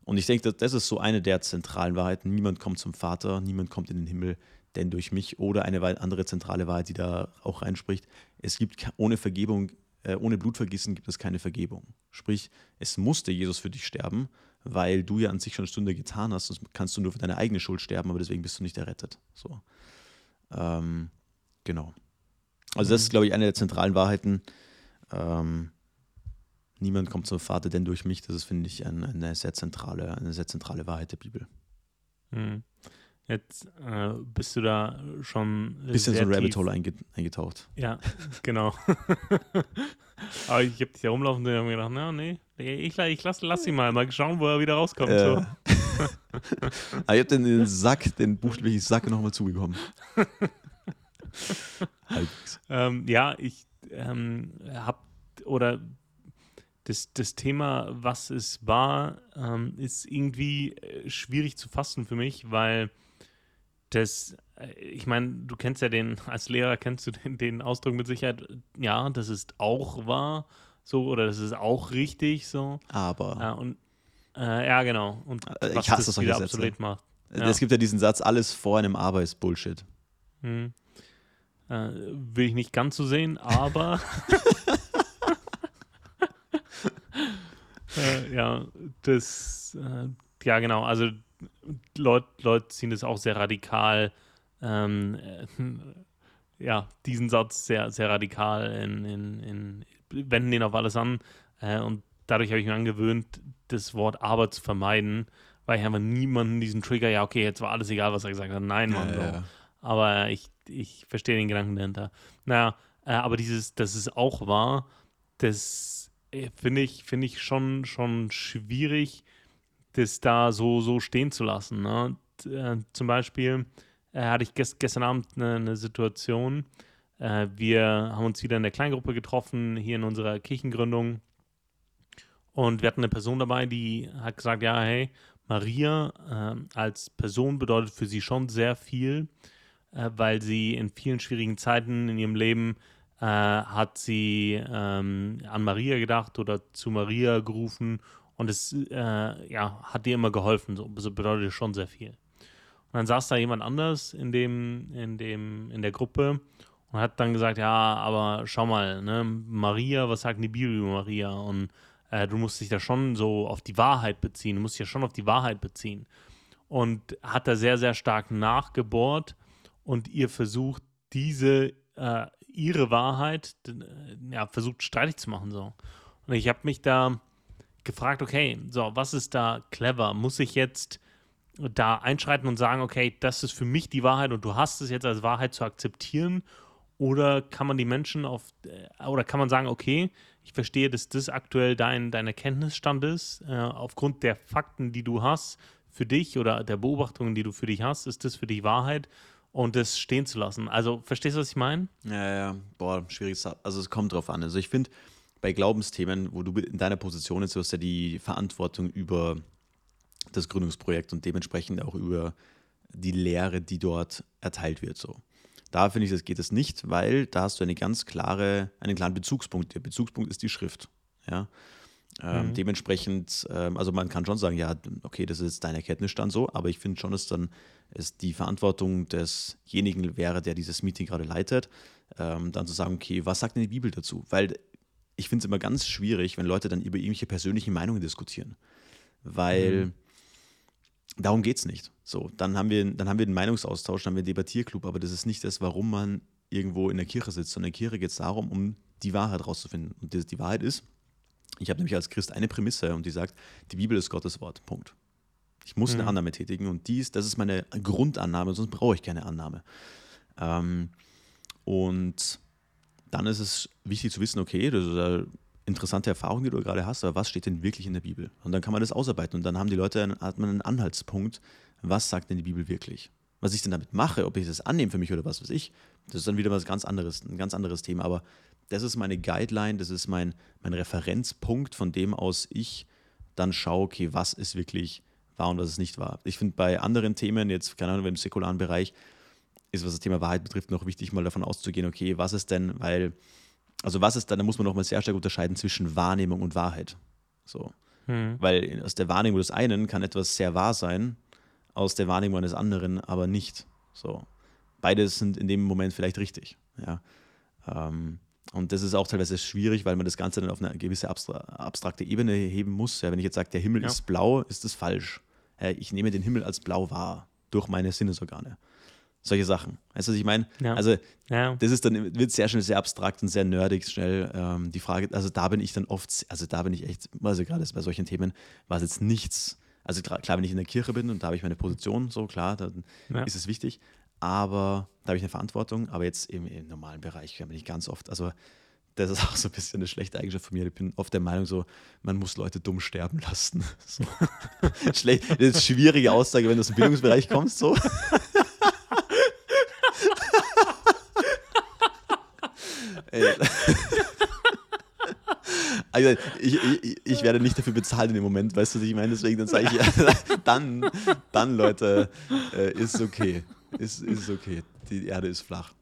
Und ich denke, das ist so eine der zentralen Wahrheiten. Niemand kommt zum Vater, niemand kommt in den Himmel, denn durch mich. Oder eine andere zentrale Wahrheit, die da auch reinspricht. Es gibt ohne Vergebung, äh, ohne Blutvergießen gibt es keine Vergebung. Sprich, es musste Jesus für dich sterben, weil du ja an sich schon eine Stunde getan hast, sonst kannst du nur für deine eigene Schuld sterben, aber deswegen bist du nicht errettet. So. Ähm, genau. Also das ist, mhm. glaube ich, eine der zentralen Wahrheiten. Ähm, niemand kommt zum Vater denn durch mich. Das ist, finde ich, eine, eine, sehr zentrale, eine sehr zentrale Wahrheit der Bibel. Mhm. Jetzt äh, bist du da schon. Bisschen so ein Rabbit Hole eingetaucht. Ja, genau. Aber ich habe dich da rumlaufen und habe mir gedacht, na, nee, ich, ich lass, lass ihn mal, mal schauen, wo er wieder rauskommt. Äh. So. Aber ah, ich habe den Sack, den buchstäblichen Sack nochmal zugekommen. ähm, ja, ich ähm, habe, oder das, das Thema, was es war, ähm, ist irgendwie äh, schwierig zu fassen für mich, weil das, äh, ich meine, du kennst ja den, als Lehrer kennst du den, den Ausdruck mit Sicherheit, ja, das ist auch wahr, so, oder das ist auch richtig, so. Aber. Ja, und, äh, ja genau. Und äh, was ich hasse das wieder obsolet macht. Ja. Es gibt ja diesen Satz, alles vor einem Aber ist Bullshit. Hm. Äh, will ich nicht ganz so sehen, aber. äh, ja, das, äh, ja, genau. Also, Leute, Leute ziehen das auch sehr radikal. Ähm, äh, ja, diesen Satz sehr, sehr radikal in, in, in wenden den auf alles an. Äh, und dadurch habe ich mir angewöhnt, das Wort aber zu vermeiden, weil ich einfach niemanden diesen Trigger, ja, okay, jetzt war alles egal, was er gesagt hat. Nein, Mann. Ja, ja. Aber ich, ich verstehe den Gedanken dahinter. Naja, äh, aber dieses, dass es auch war, das finde ich, find ich schon, schon schwierig, das da so, so stehen zu lassen. Ne? Äh, zum Beispiel äh, hatte ich gest gestern Abend eine, eine Situation. Äh, wir haben uns wieder in der Kleingruppe getroffen, hier in unserer Kirchengründung. Und wir hatten eine Person dabei, die hat gesagt, ja, hey, Maria äh, als Person bedeutet für sie schon sehr viel, äh, weil sie in vielen schwierigen Zeiten in ihrem Leben äh, hat sie ähm, an Maria gedacht oder zu Maria gerufen und es äh, ja, hat dir immer geholfen. So, so bedeutet schon sehr viel. Und dann saß da jemand anders in dem, in dem, in der Gruppe und hat dann gesagt, ja, aber schau mal, ne, Maria, was sagt die Bibel über Maria? Und äh, du musst dich da schon so auf die Wahrheit beziehen, du musst dich ja schon auf die Wahrheit beziehen. Und hat da sehr, sehr stark nachgebohrt und ihr versucht, diese, äh, ihre Wahrheit, äh, ja, versucht streitig zu machen, so. Und ich habe mich da gefragt, okay, so, was ist da clever? Muss ich jetzt da einschreiten und sagen, okay, das ist für mich die Wahrheit und du hast es jetzt als Wahrheit zu akzeptieren? Oder kann man die Menschen auf, äh, oder kann man sagen, okay, ich verstehe, dass das aktuell dein, dein Erkenntnisstand ist, äh, aufgrund der Fakten, die du hast für dich oder der Beobachtungen, die du für dich hast, ist das für dich Wahrheit und das stehen zu lassen. Also, verstehst du, was ich meine? Ja, ja, boah, schwierig. Also, es kommt drauf an. Also, ich finde, bei Glaubensthemen, wo du in deiner Position jetzt, du hast ja die Verantwortung über das Gründungsprojekt und dementsprechend auch über die Lehre, die dort erteilt wird. So. Da finde ich, das geht es nicht, weil da hast du eine ganz klare, einen klaren Bezugspunkt. Der Bezugspunkt ist die Schrift. Ja. Ähm, mhm. Dementsprechend, ähm, also man kann schon sagen, ja, okay, das ist jetzt dein Erkenntnisstand so, aber ich finde schon, dass dann es die Verantwortung desjenigen wäre, der dieses Meeting gerade leitet, ähm, dann zu sagen, okay, was sagt denn die Bibel dazu? Weil ich finde es immer ganz schwierig, wenn Leute dann über irgendwelche persönlichen Meinungen diskutieren. Weil mhm. darum geht es nicht. So, dann haben, wir, dann haben wir einen Meinungsaustausch, dann haben wir einen Debattierclub, aber das ist nicht das, warum man irgendwo in der Kirche sitzt, sondern in der Kirche geht es darum, um die Wahrheit rauszufinden. Und die, die Wahrheit ist, ich habe nämlich als Christ eine Prämisse und die sagt, die Bibel ist Gottes Wort. Punkt. Ich muss mhm. eine Annahme tätigen und dies, das ist meine Grundannahme, sonst brauche ich keine Annahme. Ähm, und dann ist es wichtig zu wissen, okay, das ist eine interessante Erfahrung, die du gerade hast, aber was steht denn wirklich in der Bibel? Und dann kann man das ausarbeiten und dann haben die Leute einen, hat man einen Anhaltspunkt, was sagt denn die Bibel wirklich? Was ich denn damit mache, ob ich das annehme für mich oder was weiß ich, das ist dann wieder was ganz anderes, ein ganz anderes Thema. Aber das ist meine Guideline, das ist mein, mein Referenzpunkt, von dem aus ich dann schaue, okay, was ist wirklich wahr und was ist nicht wahr. Ich finde bei anderen Themen, jetzt keine Ahnung, im säkularen Bereich, ist, was das Thema Wahrheit betrifft, noch wichtig, mal davon auszugehen, okay, was ist denn, weil, also was ist dann, da muss man noch mal sehr stark unterscheiden zwischen Wahrnehmung und Wahrheit. So. Hm. Weil aus der Wahrnehmung des einen kann etwas sehr wahr sein, aus der Wahrnehmung eines anderen aber nicht. So. Beides sind in dem Moment vielleicht richtig. Ja. Ähm, Und das ist auch teilweise schwierig, weil man das Ganze dann auf eine gewisse abstrakte Ebene heben muss. Ja, wenn ich jetzt sage, der Himmel ja. ist blau, ist das falsch. Ich nehme den Himmel als blau wahr durch meine Sinnesorgane. Solche Sachen. Weißt du, was ich meine? Ja. Also, ja. das ist dann, wird sehr schnell sehr abstrakt und sehr nerdig schnell. Ähm, die Frage, also da bin ich dann oft, also da bin ich echt, also gerade bei solchen Themen war es jetzt nichts. Also klar, wenn ich in der Kirche bin und da habe ich meine Position, so klar, dann ja. ist es wichtig. Aber da habe ich eine Verantwortung. Aber jetzt im, im normalen Bereich bin ich ganz oft, also das ist auch so ein bisschen eine schlechte Eigenschaft von mir. Ich bin oft der Meinung, so, man muss Leute dumm sterben lassen. So. Schlecht, das ist eine schwierige Aussage, wenn du aus dem Bildungsbereich kommst. So. Also ich, ich, ich, werde nicht dafür bezahlt in dem Moment, weißt du, was ich meine? Deswegen dann sage ich, dann, dann Leute, äh, ist okay. Ist, ist okay. Die Erde ist flach.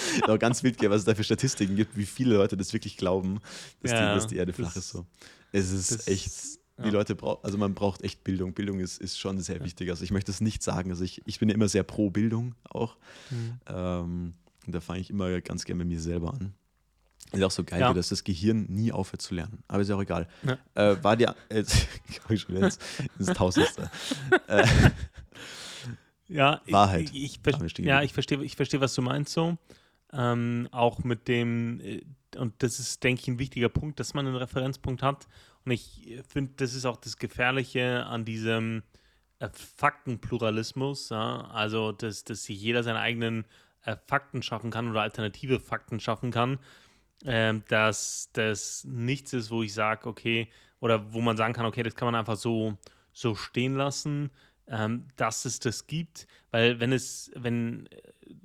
Aber ganz wild, was es da für Statistiken gibt, wie viele Leute das wirklich glauben, dass, ja, die, dass die, Erde flach ist. So. Es ist das, echt, die ja. Leute brauchen, also man braucht echt Bildung. Bildung ist, ist schon sehr ja. wichtig. Also ich möchte es nicht sagen, also ich, ich bin ja immer sehr pro Bildung auch. Mhm. Ähm, und da fange ich immer ganz gerne mit mir selber an. Ist auch so geil, ja. dass das Gehirn nie aufhört zu lernen. Aber ist ja auch egal. Ja. Äh, war dir, äh, ich schon ins, ins Tausendste. äh, ja, Wahrheit. Ich, ich, ja, ich verstehe, ich verstehe, was du meinst so. Ähm, auch mit dem, äh, und das ist, denke ich, ein wichtiger Punkt, dass man einen Referenzpunkt hat. Und ich finde, das ist auch das Gefährliche an diesem äh, Faktenpluralismus. Ja? Also, dass, dass sich jeder seine eigenen äh, Fakten schaffen kann oder alternative Fakten schaffen kann, äh, dass das nichts ist, wo ich sage, okay, oder wo man sagen kann, okay, das kann man einfach so, so stehen lassen, ähm, dass es das gibt, weil wenn es, wenn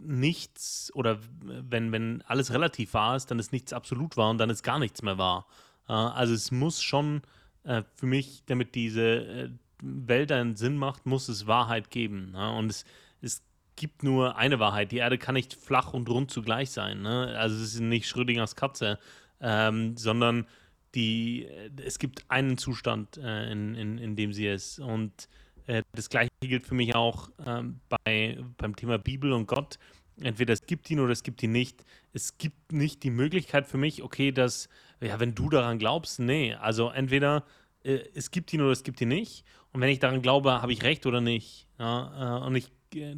nichts oder wenn, wenn alles relativ wahr ist, dann ist nichts absolut wahr und dann ist gar nichts mehr wahr. Äh, also es muss schon äh, für mich, damit diese äh, Welt einen Sinn macht, muss es Wahrheit geben. Ja? Und es, es gibt nur eine Wahrheit. Die Erde kann nicht flach und rund zugleich sein. Ne? Also es ist nicht Schrödingers Katze, ähm, sondern die, es gibt einen Zustand, äh, in, in, in dem sie ist. Und äh, das gleiche gilt für mich auch ähm, bei, beim Thema Bibel und Gott. Entweder es gibt ihn oder es gibt ihn nicht. Es gibt nicht die Möglichkeit für mich, okay, dass, ja, wenn du daran glaubst, nee. Also entweder äh, es gibt ihn oder es gibt ihn nicht. Und wenn ich daran glaube, habe ich recht oder nicht. Ja? Äh, und ich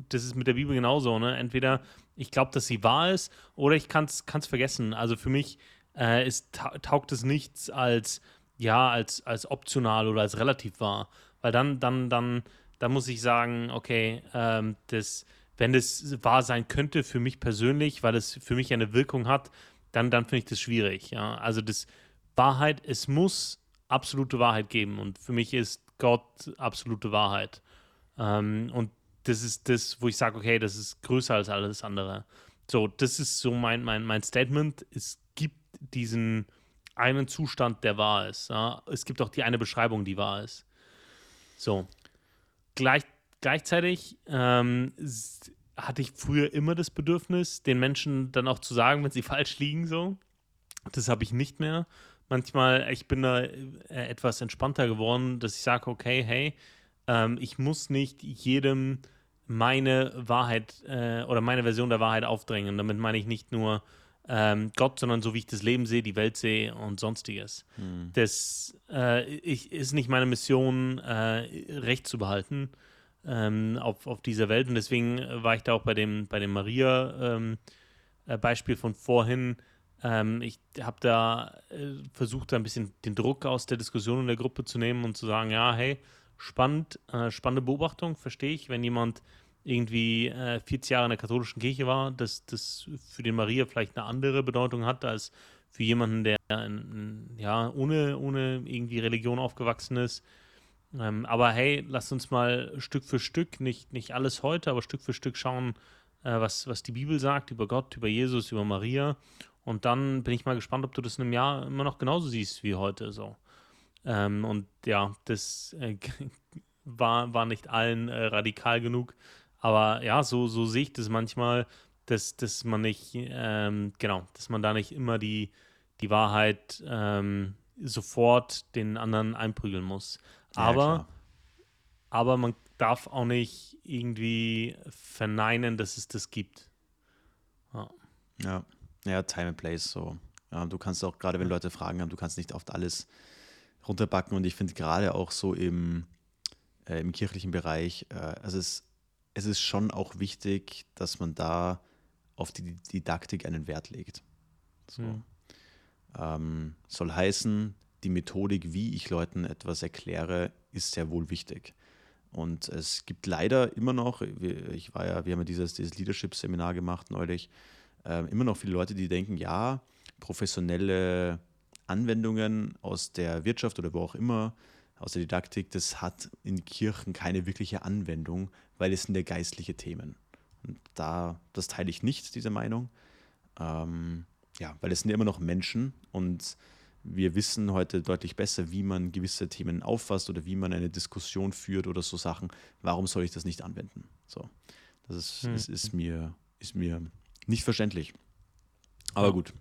das ist mit der Bibel genauso, ne? Entweder ich glaube, dass sie wahr ist, oder ich kann es vergessen. Also für mich äh, ist, taugt es nichts als, ja, als, als optional oder als relativ wahr. Weil dann, dann, dann, dann muss ich sagen, okay, ähm, das, wenn das wahr sein könnte für mich persönlich, weil es für mich eine Wirkung hat, dann, dann finde ich das schwierig. Ja? Also das Wahrheit, es muss absolute Wahrheit geben. Und für mich ist Gott absolute Wahrheit. Ähm, und das ist das, wo ich sage, okay, das ist größer als alles andere. So, das ist so mein, mein, mein Statement. Es gibt diesen einen Zustand, der wahr ist. Ja? Es gibt auch die eine Beschreibung, die wahr ist. So. Gleich, gleichzeitig ähm, hatte ich früher immer das Bedürfnis, den Menschen dann auch zu sagen, wenn sie falsch liegen, so. Das habe ich nicht mehr. Manchmal, ich bin da äh, etwas entspannter geworden, dass ich sage, okay, hey, ähm, ich muss nicht jedem meine Wahrheit äh, oder meine Version der Wahrheit aufdrängen. Damit meine ich nicht nur ähm, Gott, sondern so wie ich das Leben sehe, die Welt sehe und sonstiges. Hm. Das äh, ich, ist nicht meine Mission, äh, Recht zu behalten ähm, auf, auf dieser Welt. Und deswegen war ich da auch bei dem, bei dem Maria-Beispiel ähm, äh, von vorhin. Ähm, ich habe da äh, versucht, ein bisschen den Druck aus der Diskussion in der Gruppe zu nehmen und zu sagen, ja, hey, spannend, äh, spannende Beobachtung, verstehe ich, wenn jemand irgendwie äh, 40 Jahre in der katholischen Kirche war, dass das für den Maria vielleicht eine andere Bedeutung hat als für jemanden, der in, ja, ohne, ohne irgendwie Religion aufgewachsen ist. Ähm, aber hey, lasst uns mal Stück für Stück, nicht, nicht alles heute, aber Stück für Stück schauen, äh, was, was die Bibel sagt über Gott, über Jesus, über Maria. Und dann bin ich mal gespannt, ob du das in einem Jahr immer noch genauso siehst wie heute. So. Ähm, und ja, das äh, war, war nicht allen äh, radikal genug. Aber ja, so, so sehe ich das manchmal, dass, dass man nicht, ähm, genau, dass man da nicht immer die, die Wahrheit ähm, sofort den anderen einprügeln muss. Aber, ja, aber man darf auch nicht irgendwie verneinen, dass es das gibt. Ja. Ja, ja, Time and Place so. Ja, du kannst auch, gerade wenn Leute Fragen haben, du kannst nicht oft alles runterbacken und ich finde gerade auch so im, äh, im kirchlichen Bereich, äh, also es, es ist schon auch wichtig, dass man da auf die Didaktik einen Wert legt. So. Mhm. Ähm, soll heißen, die Methodik, wie ich Leuten etwas erkläre, ist sehr wohl wichtig. Und es gibt leider immer noch, ich war ja, wir haben ja dieses, dieses Leadership-Seminar gemacht neulich, äh, immer noch viele Leute, die denken, ja, professionelle Anwendungen aus der Wirtschaft oder wo auch immer, aus der Didaktik, das hat in Kirchen keine wirkliche Anwendung, weil es sind ja geistliche Themen. Und da, das teile ich nicht, diese Meinung. Ähm, ja, weil es sind ja immer noch Menschen und wir wissen heute deutlich besser, wie man gewisse Themen auffasst oder wie man eine Diskussion führt oder so Sachen. Warum soll ich das nicht anwenden? So, das ist, hm. ist, ist, mir, ist mir nicht verständlich. Aber ja. gut.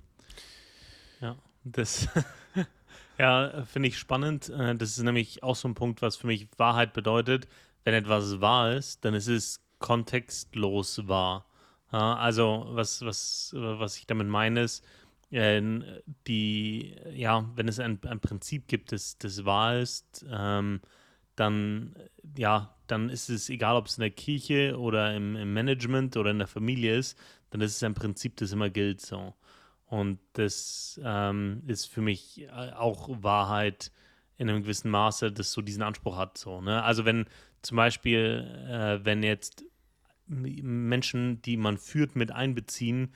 Ja, das ja, finde ich spannend. Äh, das ist nämlich auch so ein Punkt, was für mich Wahrheit bedeutet. Wenn etwas wahr ist, dann ist es kontextlos wahr. Also, was, was, was ich damit meine, ist, äh, die, ja, wenn es ein, ein Prinzip gibt, das, das wahr ist, ähm, dann, ja, dann ist es egal, ob es in der Kirche oder im, im, Management oder in der Familie ist, dann ist es ein Prinzip, das immer gilt so. Und das ähm, ist für mich äh, auch Wahrheit in einem gewissen Maße, das so diesen Anspruch hat. So, ne? Also wenn zum Beispiel, äh, wenn jetzt Menschen, die man führt, mit einbeziehen,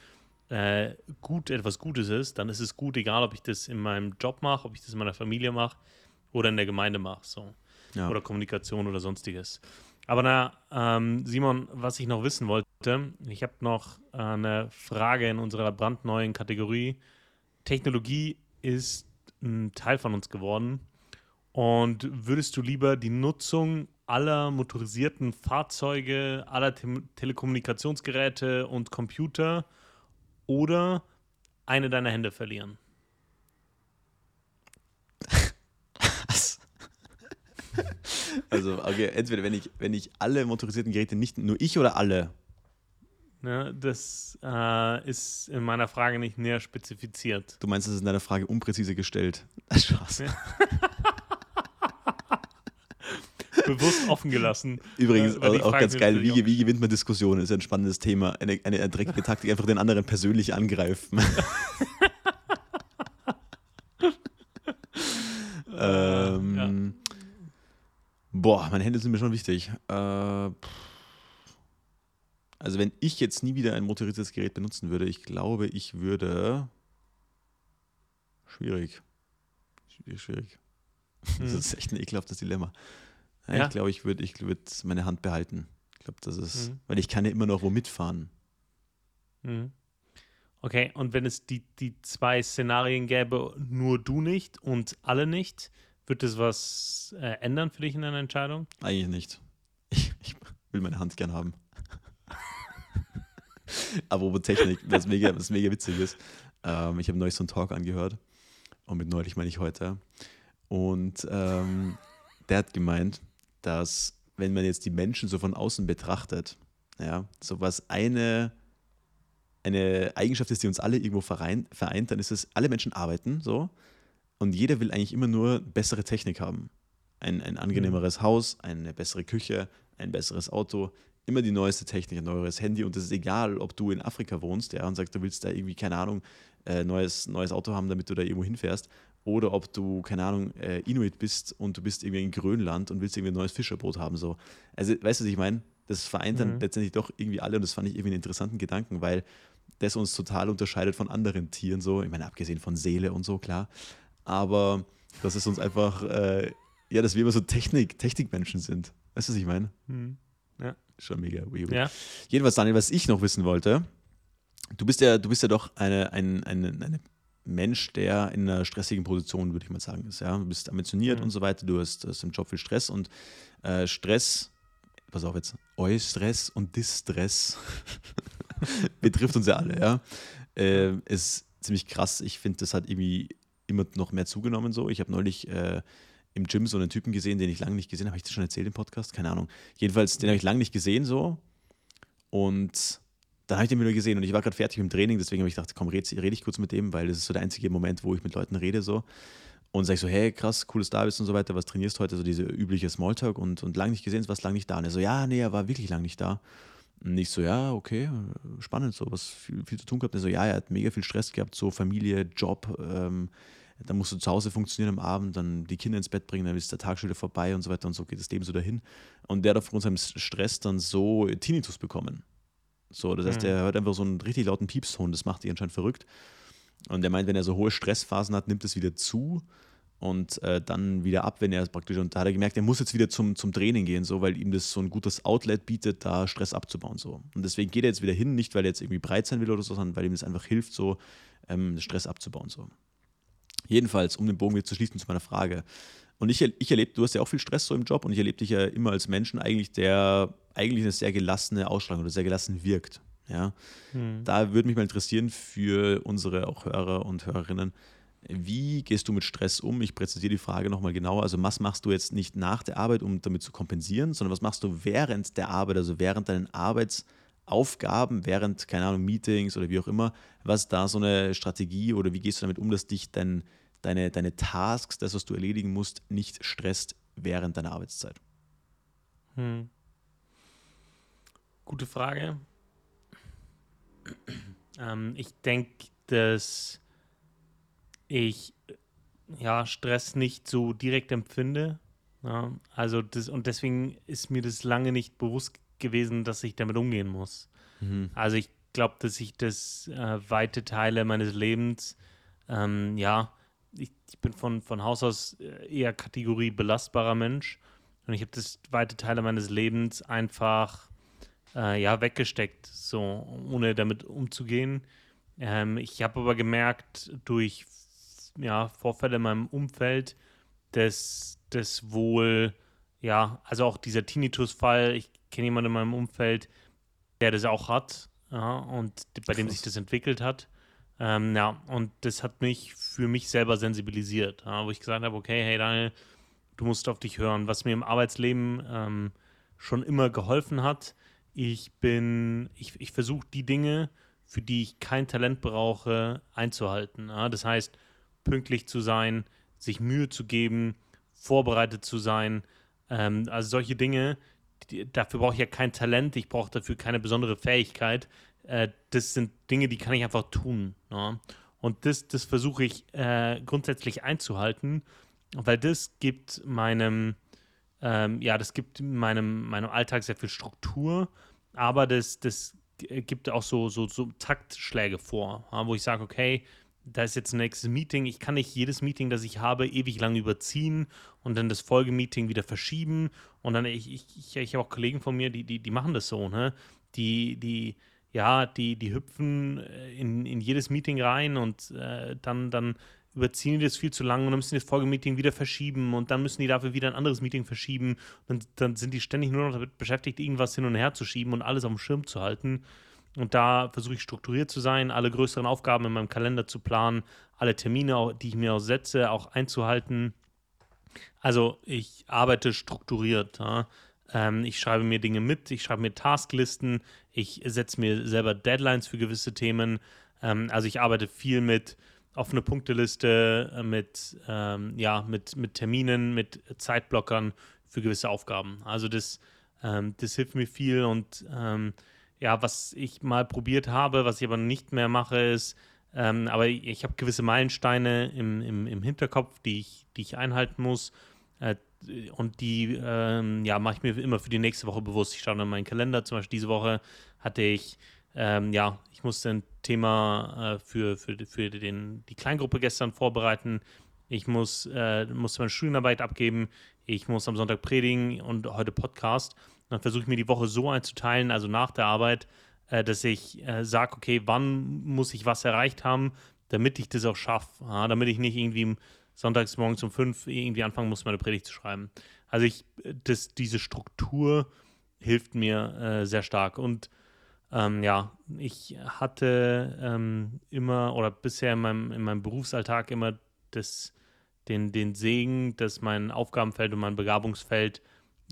äh, gut etwas Gutes ist, dann ist es gut, egal ob ich das in meinem Job mache, ob ich das in meiner Familie mache oder in der Gemeinde mache. So. Ja. Oder Kommunikation oder sonstiges. Aber na, ähm, Simon, was ich noch wissen wollte, ich habe noch eine Frage in unserer brandneuen Kategorie. Technologie ist ein Teil von uns geworden. Und würdest du lieber die Nutzung aller motorisierten Fahrzeuge, aller Te Telekommunikationsgeräte und Computer oder eine deiner Hände verlieren. also, okay, entweder wenn ich, wenn ich alle motorisierten Geräte nicht, nur ich oder alle? Ne, das äh, ist in meiner Frage nicht näher spezifiziert. Du meinst, das ist in deiner Frage unpräzise gestellt? Spaß. Ja. bewusst offen gelassen. Übrigens, äh, auch, auch ganz geil, wie, wie, gewinnt man Diskussionen? Ist ein spannendes Thema. Eine, eine, dreckige Taktik, einfach den anderen persönlich angreifen. ähm, ja. Boah, meine Hände sind mir schon wichtig. Äh, also wenn ich jetzt nie wieder ein motorisiertes Gerät benutzen würde, ich glaube, ich würde... Schwierig. Schwierig, schwierig. Das hm. ist echt ein ekelhaftes Dilemma. Ja, ja. Ich glaube, ich würde ich würd meine Hand behalten. Ich glaube, das ist, mhm. weil ich kann ja immer noch wo mitfahren. Mhm. Okay, und wenn es die, die zwei Szenarien gäbe, nur du nicht und alle nicht, wird das was äh, ändern für dich in deiner Entscheidung? Eigentlich nicht. Ich, ich will meine Hand gern haben. Aber über Technik, was mega, was mega witzig ist. Ähm, ich habe neulich so einen Talk angehört. Und mit neulich meine ich heute. Und ähm, der hat gemeint, dass wenn man jetzt die Menschen so von außen betrachtet, ja, so was eine, eine Eigenschaft ist, die uns alle irgendwo vereint, vereint, dann ist es, alle Menschen arbeiten so und jeder will eigentlich immer nur bessere Technik haben. Ein, ein angenehmeres mhm. Haus, eine bessere Küche, ein besseres Auto, immer die neueste Technik, ein neueres Handy und es ist egal, ob du in Afrika wohnst ja, und sagst, du willst da irgendwie, keine Ahnung, äh, neues, neues Auto haben, damit du da irgendwo hinfährst oder ob du, keine Ahnung, äh, Inuit bist und du bist irgendwie in Grönland und willst irgendwie ein neues Fischerboot haben. So. Also, weißt du, was ich meine? Das vereint dann mhm. letztendlich doch irgendwie alle und das fand ich irgendwie einen interessanten Gedanken, weil das uns total unterscheidet von anderen Tieren. So. Ich meine, abgesehen von Seele und so, klar. Aber dass es uns einfach, äh, ja, dass wir immer so Technik, Technikmenschen sind. Weißt du, was ich meine? Mhm. Ja. Schon mega weird. Ja. Jedenfalls, Daniel, was ich noch wissen wollte, du bist ja, du bist ja doch eine, eine, eine, eine Mensch, der in einer stressigen Position, würde ich mal sagen, ist. Ja? Du bist ambitioniert mhm. und so weiter, du hast, hast, im Job viel Stress und äh, Stress, pass auf jetzt, Eustress und Distress betrifft uns ja alle, ja. Äh, ist ziemlich krass. Ich finde, das hat irgendwie immer noch mehr zugenommen so. Ich habe neulich äh, im Gym so einen Typen gesehen, den ich lange nicht gesehen habe. Habe ich das schon erzählt im Podcast? Keine Ahnung. Jedenfalls, den habe ich lange nicht gesehen so. Und dann habe ich den wieder gesehen und ich war gerade fertig mit dem Training, deswegen habe ich gedacht, komm, rede red ich kurz mit dem, weil das ist so der einzige Moment, wo ich mit Leuten rede so. Und sage ich so, hey, krass, cooles da bist und so weiter, was trainierst du heute? So diese übliche Smalltalk und, und lang nicht gesehen, was lang nicht da. Und er so, ja, nee, er war wirklich lang nicht da. Und ich so, ja, okay, spannend, so, was viel, viel zu tun gehabt. Und er so, ja, er hat mega viel Stress gehabt, so Familie, Job, ähm, dann musst du zu Hause funktionieren am Abend, dann die Kinder ins Bett bringen, dann ist der Tag schon wieder vorbei und so weiter und so geht das Leben so dahin. Und der hat aufgrund seinem Stress dann so Tinnitus bekommen. So, das heißt, mhm. er hört einfach so einen richtig lauten Piepston, das macht ihn anscheinend verrückt. Und er meint, wenn er so hohe Stressphasen hat, nimmt es wieder zu und äh, dann wieder ab, wenn er praktisch, und da hat er gemerkt, er muss jetzt wieder zum, zum Training gehen, so, weil ihm das so ein gutes Outlet bietet, da Stress abzubauen. So. Und deswegen geht er jetzt wieder hin, nicht weil er jetzt irgendwie breit sein will oder so, sondern weil ihm das einfach hilft, so ähm, Stress abzubauen. So. Jedenfalls, um den Bogen wieder zu schließen zu meiner Frage. Und ich, ich erlebe, du hast ja auch viel Stress so im Job und ich erlebe dich ja immer als Menschen eigentlich, der eigentlich eine sehr gelassene Ausstrahlung oder sehr gelassen wirkt. Ja? Hm. Da würde mich mal interessieren für unsere auch Hörer und Hörerinnen, wie gehst du mit Stress um? Ich präzisiere die Frage nochmal genauer. Also, was machst du jetzt nicht nach der Arbeit, um damit zu kompensieren, sondern was machst du während der Arbeit, also während deinen Arbeitsaufgaben, während, keine Ahnung, Meetings oder wie auch immer? Was ist da so eine Strategie oder wie gehst du damit um, dass dich dein, deine, deine Tasks, das, was du erledigen musst, nicht stresst während deiner Arbeitszeit? Hm. Gute Frage. Ähm, ich denke, dass ich ja, Stress nicht so direkt empfinde. Ja, also das, und deswegen ist mir das lange nicht bewusst gewesen, dass ich damit umgehen muss. Mhm. Also ich glaube, dass ich das äh, weite Teile meines Lebens, ähm, ja, ich, ich, bin von, von Haus aus äh, eher Kategorie belastbarer Mensch und ich habe das weite Teile meines Lebens einfach äh, ja weggesteckt, so ohne damit umzugehen. Ähm, ich habe aber gemerkt durch ja, Vorfälle in meinem Umfeld, dass das wohl, ja, also auch dieser Tinnitus-Fall, ich kenne jemanden in meinem Umfeld, der das auch hat, ja, und bei Krass. dem sich das entwickelt hat. Ähm, ja, und das hat mich für mich selber sensibilisiert, ja, wo ich gesagt habe, okay, hey Daniel, du musst auf dich hören. Was mir im Arbeitsleben ähm, schon immer geholfen hat, ich bin, ich, ich versuche die Dinge, für die ich kein Talent brauche, einzuhalten. Ja, das heißt, pünktlich zu sein, sich Mühe zu geben, vorbereitet zu sein. Ähm, also solche Dinge, dafür brauche ich ja kein Talent, ich brauche dafür keine besondere Fähigkeit. Äh, das sind Dinge, die kann ich einfach tun. Ja? Und das, das versuche ich äh, grundsätzlich einzuhalten, weil das gibt meinem, ähm, ja, das gibt meinem, meinem Alltag sehr viel Struktur, aber das, das gibt auch so, so, so Taktschläge vor, ja, wo ich sage, okay, da ist jetzt ein nächstes Meeting. Ich kann nicht jedes Meeting, das ich habe, ewig lang überziehen und dann das Folgemeeting wieder verschieben. Und dann, ich, ich, ich, ich habe auch Kollegen von mir, die, die, die machen das so, ne? Die, die, ja, die, die hüpfen äh, in, in jedes Meeting rein und äh, dann, dann überziehen die das viel zu lang und dann müssen die das Folgemeeting wieder verschieben und dann müssen die dafür wieder ein anderes Meeting verschieben. Und dann sind die ständig nur noch damit beschäftigt, irgendwas hin und her zu schieben und alles auf dem Schirm zu halten. Und da versuche ich strukturiert zu sein, alle größeren Aufgaben in meinem Kalender zu planen, alle Termine, die ich mir auch setze, auch einzuhalten. Also ich arbeite strukturiert. Ja. Ähm, ich schreibe mir Dinge mit, ich schreibe mir Tasklisten, ich setze mir selber Deadlines für gewisse Themen. Ähm, also ich arbeite viel mit offene Punkteliste, äh, mit, ähm, ja, mit, mit Terminen, mit Zeitblockern für gewisse Aufgaben. Also das, ähm, das hilft mir viel und ähm, ja, was ich mal probiert habe, was ich aber nicht mehr mache, ist, ähm, aber ich, habe gewisse Meilensteine im, im, im Hinterkopf, die ich, die ich einhalten muss. Äh, und die ähm, ja, mache ich mir immer für die nächste Woche bewusst. Ich schaue in meinen Kalender. Zum Beispiel diese Woche hatte ich, ähm, ja, ich musste ein Thema äh, für, für, für den, die Kleingruppe gestern vorbereiten. Ich muss, äh, musste meine Studienarbeit abgeben. Ich muss am Sonntag predigen und heute Podcast. Dann versuche ich mir die Woche so einzuteilen, also nach der Arbeit, äh, dass ich äh, sage, okay, wann muss ich was erreicht haben, damit ich das auch schaffe. Ja, damit ich nicht irgendwie sonntags morgens um fünf irgendwie anfangen muss, meine Predigt zu schreiben. Also ich, das, diese Struktur hilft mir äh, sehr stark. Und ähm, ja, ich hatte ähm, immer oder bisher in meinem, in meinem Berufsalltag immer das, den, den Segen, dass mein Aufgabenfeld und mein Begabungsfeld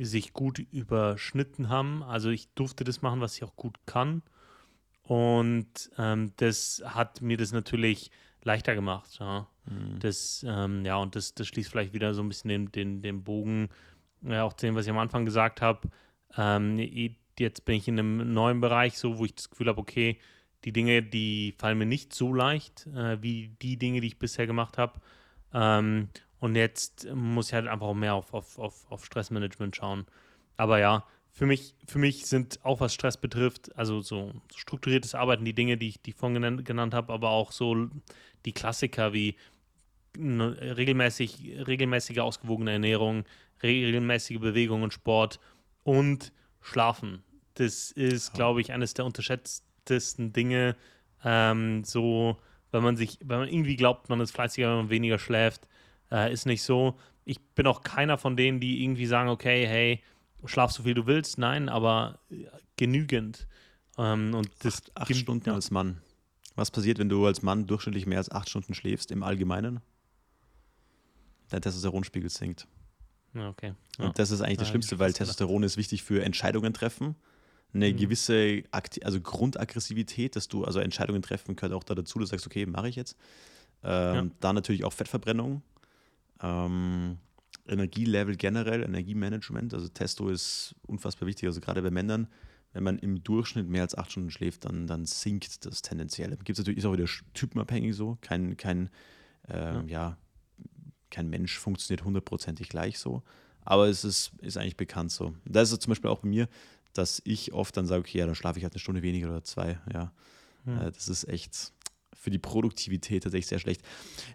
sich gut überschnitten haben. Also ich durfte das machen, was ich auch gut kann. Und ähm, das hat mir das natürlich leichter gemacht. Ja. Mhm. Das, ähm, ja, und das, das schließt vielleicht wieder so ein bisschen den, den, den Bogen, ja, auch zu dem, was ich am Anfang gesagt habe. Ähm, jetzt bin ich in einem neuen Bereich, so wo ich das Gefühl habe, okay, die Dinge, die fallen mir nicht so leicht äh, wie die Dinge, die ich bisher gemacht habe. Ähm, und jetzt muss ich halt einfach auch mehr auf, auf, auf, auf Stressmanagement schauen. Aber ja, für mich, für mich sind auch was Stress betrifft, also so strukturiertes Arbeiten, die Dinge, die ich, die ich vorhin genannt, genannt habe, aber auch so die Klassiker wie regelmäßig, regelmäßige ausgewogene Ernährung, regelmäßige Bewegung und Sport und Schlafen. Das ist, glaube ich, eines der unterschätztesten Dinge. Ähm, so, wenn man sich, wenn man irgendwie glaubt, man ist fleißiger, wenn man weniger schläft, äh, ist nicht so. Ich bin auch keiner von denen, die irgendwie sagen, okay, hey, schlaf so viel du willst. Nein, aber genügend. Ähm, und das acht, acht Stunden ja. als Mann. Was passiert, wenn du als Mann durchschnittlich mehr als acht Stunden schläfst im Allgemeinen? Dein Testosteronspiegel sinkt. Okay. Ja. Und das ist eigentlich das Schlimmste, weil Testosteron ist wichtig für Entscheidungen treffen. Eine mhm. gewisse Akti also Grundaggressivität, dass du, also Entscheidungen treffen gehört auch da dazu, du sagst, okay, mache ich jetzt. Ähm, ja. Dann natürlich auch Fettverbrennung. Ähm, Energielevel generell, Energiemanagement. Also Testo ist unfassbar wichtig. Also gerade bei Männern, wenn man im Durchschnitt mehr als acht Stunden schläft, dann, dann sinkt das tendenziell. Gibt es natürlich, ist auch wieder typenabhängig so. Kein, kein, ähm, ja. ja. kein Mensch funktioniert hundertprozentig gleich so. Aber es ist, ist eigentlich bekannt so. Da ist es zum Beispiel auch bei mir, dass ich oft dann sage, okay, ja, dann schlafe ich halt eine Stunde weniger oder zwei. Ja. Hm. Das ist echt für die Produktivität tatsächlich sehr schlecht.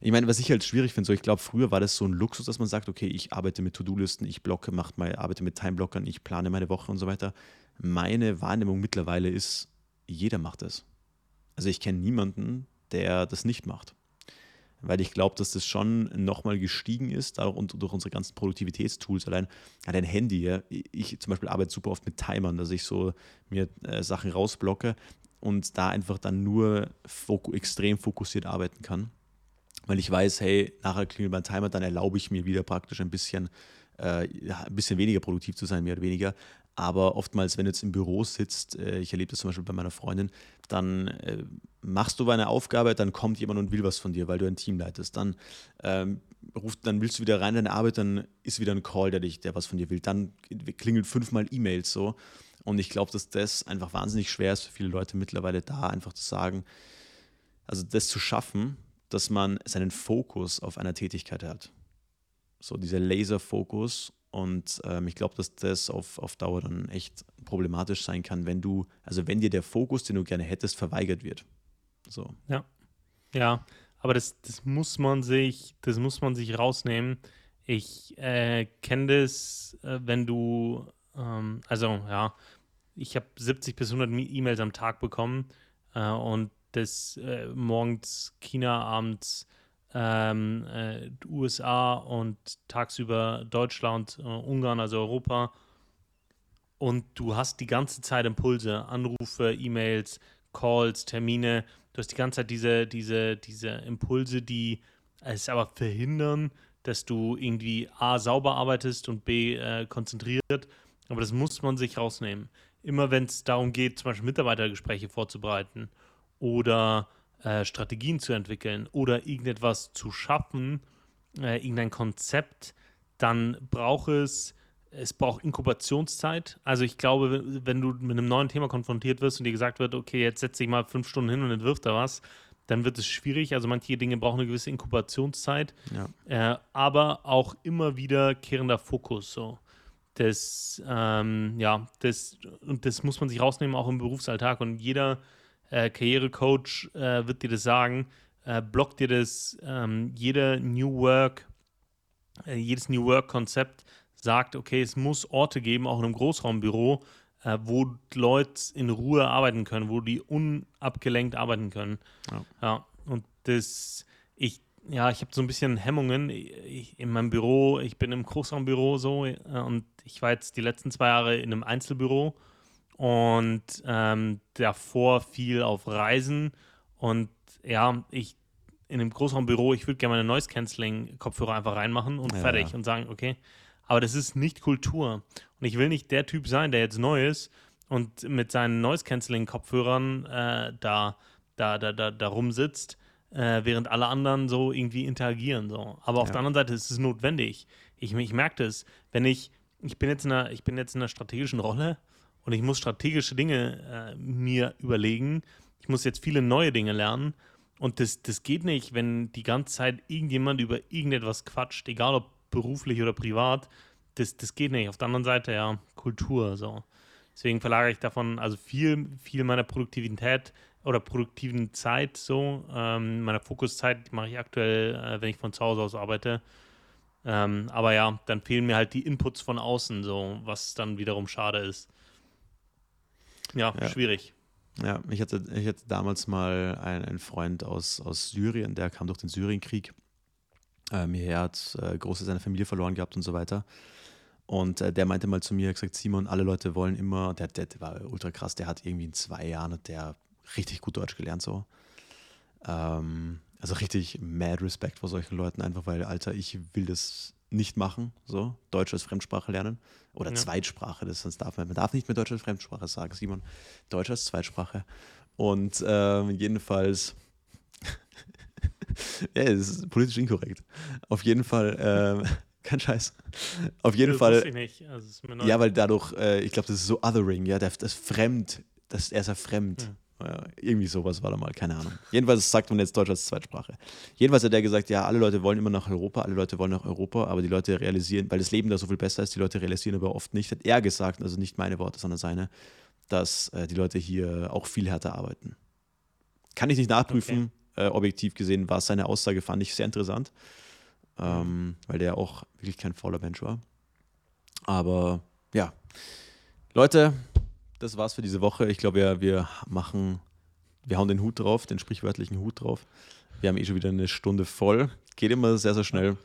Ich meine, was ich halt schwierig finde, so ich glaube, früher war das so ein Luxus, dass man sagt, okay, ich arbeite mit To-Do-Listen, ich blocke, mache mal, arbeite mit Timeblockern, ich plane meine Woche und so weiter. Meine Wahrnehmung mittlerweile ist, jeder macht es. Also ich kenne niemanden, der das nicht macht. Weil ich glaube, dass das schon nochmal gestiegen ist, auch durch unsere ganzen Produktivitätstools. Allein dein Handy, ja, ich zum Beispiel arbeite super oft mit Timern, dass ich so mir äh, Sachen rausblocke und da einfach dann nur foku extrem fokussiert arbeiten kann. Weil ich weiß, hey, nachher klingelt mein Timer, dann erlaube ich mir wieder praktisch ein bisschen, äh, ein bisschen weniger produktiv zu sein, mehr oder weniger. Aber oftmals, wenn du jetzt im Büro sitzt, äh, ich erlebe das zum Beispiel bei meiner Freundin, dann äh, machst du eine Aufgabe, dann kommt jemand und will was von dir, weil du ein Team leitest. Dann ähm, ruft, dann willst du wieder rein in deine Arbeit, dann ist wieder ein Call, der dich, der was von dir will. Dann klingelt fünfmal E-Mails so. Und ich glaube, dass das einfach wahnsinnig schwer ist für viele Leute mittlerweile da einfach zu sagen, also das zu schaffen, dass man seinen Fokus auf einer Tätigkeit hat. So dieser Laserfokus. Und ähm, ich glaube, dass das auf, auf Dauer dann echt problematisch sein kann, wenn du, also wenn dir der Fokus, den du gerne hättest, verweigert wird. So. Ja. Ja, aber das, das muss man sich, das muss man sich rausnehmen. Ich äh, kenne das, äh, wenn du, ähm, also ja, ich habe 70 bis 100 E-Mails am Tag bekommen äh, und das äh, morgens China, abends ähm, äh, USA und tagsüber Deutschland, äh, Ungarn, also Europa. Und du hast die ganze Zeit Impulse, Anrufe, E-Mails, Calls, Termine. Du hast die ganze Zeit diese, diese, diese Impulse, die es aber verhindern, dass du irgendwie A sauber arbeitest und B äh, konzentriert. Aber das muss man sich rausnehmen immer wenn es darum geht, zum Beispiel Mitarbeitergespräche vorzubereiten oder äh, Strategien zu entwickeln oder irgendetwas zu schaffen, äh, irgendein Konzept, dann braucht es, es braucht Inkubationszeit. Also ich glaube, wenn du mit einem neuen Thema konfrontiert wirst und dir gesagt wird, okay, jetzt setze ich mal fünf Stunden hin und entwirf da was, dann wird es schwierig. Also manche Dinge brauchen eine gewisse Inkubationszeit, ja. äh, aber auch immer wiederkehrender Fokus. So. Das, ähm, ja, das, und das muss man sich rausnehmen, auch im Berufsalltag. Und jeder äh, Karrierecoach äh, wird dir das sagen, äh, blockt dir das, ähm, jeder New Work, äh, jedes New Work-Konzept sagt, okay, es muss Orte geben, auch in einem Großraumbüro, äh, wo Leute in Ruhe arbeiten können, wo die unabgelenkt arbeiten können. Ja, ja und das, ich ja, ich habe so ein bisschen Hemmungen ich, in meinem Büro. Ich bin im Großraumbüro so äh, und ich war jetzt die letzten zwei Jahre in einem Einzelbüro und ähm, davor viel auf Reisen. Und ja, ich in einem Großraumbüro, ich würde gerne meine Noise Cancelling Kopfhörer einfach reinmachen und ja, fertig und sagen, okay. Aber das ist nicht Kultur. Und ich will nicht der Typ sein, der jetzt neu ist und mit seinen Noise-Canceling-Kopfhörern äh, da, da, da, da, da rumsitzt, äh, während alle anderen so irgendwie interagieren. So. Aber auf Ja. der anderen Seite ist es notwendig. Ich, ich merke das, wenn ich, ich bin jetzt in einer, ich bin jetzt in einer strategischen Rolle und ich muss strategische Dinge äh, mir überlegen. Ich muss jetzt viele neue Dinge lernen. Und das, das geht nicht, wenn die ganze Zeit irgendjemand über irgendetwas quatscht, egal ob beruflich oder privat. Das, das geht nicht. Auf der anderen Seite, ja, Kultur. So. Deswegen verlagere ich davon, also viel, viel meiner Produktivität oder produktiven Zeit so, ähm, meiner Fokuszeit mache ich aktuell, äh, wenn ich von zu Hause aus arbeite. Ähm, aber ja, dann fehlen mir halt die Inputs von außen, so, was dann wiederum schade ist. Ja, Ja. schwierig. Ja, ich hatte, ich hatte damals mal einen, einen Freund aus, aus Syrien, der kam durch den Syrienkrieg ähm, hierher, hat äh, große seine Familie verloren gehabt und so weiter. Und äh, der meinte mal zu mir, hat gesagt, Simon, alle Leute wollen immer, der, der, der war ultra krass, der hat irgendwie in zwei Jahren, hat der richtig gut Deutsch gelernt so. Ähm, also richtig mad Respekt vor solchen Leuten, einfach weil, Alter, ich will das nicht machen, so, Deutsch als Fremdsprache lernen oder Ja. Zweitsprache, das sonst darf man, man darf nicht mehr Deutsch als Fremdsprache sagen, Simon, Deutsch als Zweitsprache. Und ähm, jedenfalls, ja, es ist politisch inkorrekt. Auf jeden Fall, ähm, kein Scheiß. Auf jeden das Fall, ich nicht. Also, ist ja, weil dadurch, äh, ich glaube, das ist so Othering, ja, das, das Fremd, das, er ist ja fremd. Ja, irgendwie sowas war da mal, keine Ahnung. Jedenfalls sagt man jetzt Deutsch als Zweitsprache. Jedenfalls hat er gesagt, ja, alle Leute wollen immer nach Europa, alle Leute wollen nach Europa, aber die Leute realisieren, weil das Leben da so viel besser ist, die Leute realisieren aber oft nicht, hat er gesagt, also nicht meine Worte, sondern seine, dass äh, die Leute hier auch viel härter arbeiten. Kann ich nicht nachprüfen, äh, objektiv gesehen war seine Aussage, fand ich sehr interessant, ähm, weil der auch wirklich kein fauler Mensch war. Aber ja, Leute, das war's für diese Woche. Ich glaube, wir, wir machen, wir hauen den Hut drauf, den sprichwörtlichen Hut drauf. Wir haben eh schon wieder eine Stunde voll. Geht immer sehr, sehr schnell.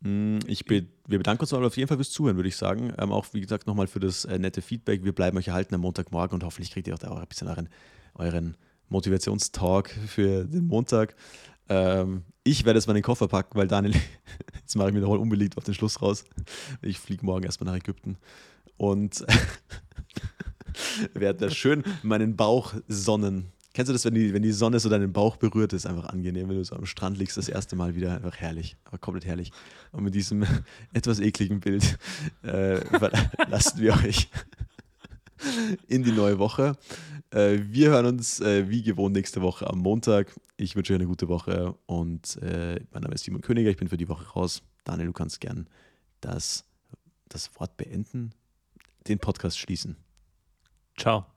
Mm, Ich be wir bedanken uns auf jeden Fall fürs Zuhören, würde ich sagen. Ähm, auch, wie gesagt, nochmal für das äh, nette Feedback. Wir bleiben euch erhalten am Montagmorgen und hoffentlich kriegt ihr auch da auch ein bisschen euren, euren Motivationstalk für den Montag. Ähm, ich werde jetzt mal den Koffer packen, weil Daniel, jetzt mache ich mir nochmal unbeliebt auf den Schluss raus. Ich fliege morgen erstmal nach Ägypten und werde da schön meinen Bauch sonnen. Kennst du das, wenn die, wenn die Sonne so deinen Bauch berührt, ist einfach angenehm, wenn du so am Strand liegst, das erste Mal wieder, einfach herrlich, aber komplett herrlich. Und mit diesem etwas ekligen Bild äh, lassen wir euch in die neue Woche. Äh, wir hören uns äh, wie gewohnt nächste Woche am Montag. Ich wünsche euch eine gute Woche und äh, mein Name ist Simon Königer, ich bin für die Woche raus. Daniel, du kannst gern das, das Wort beenden, den Podcast schließen. Ciao.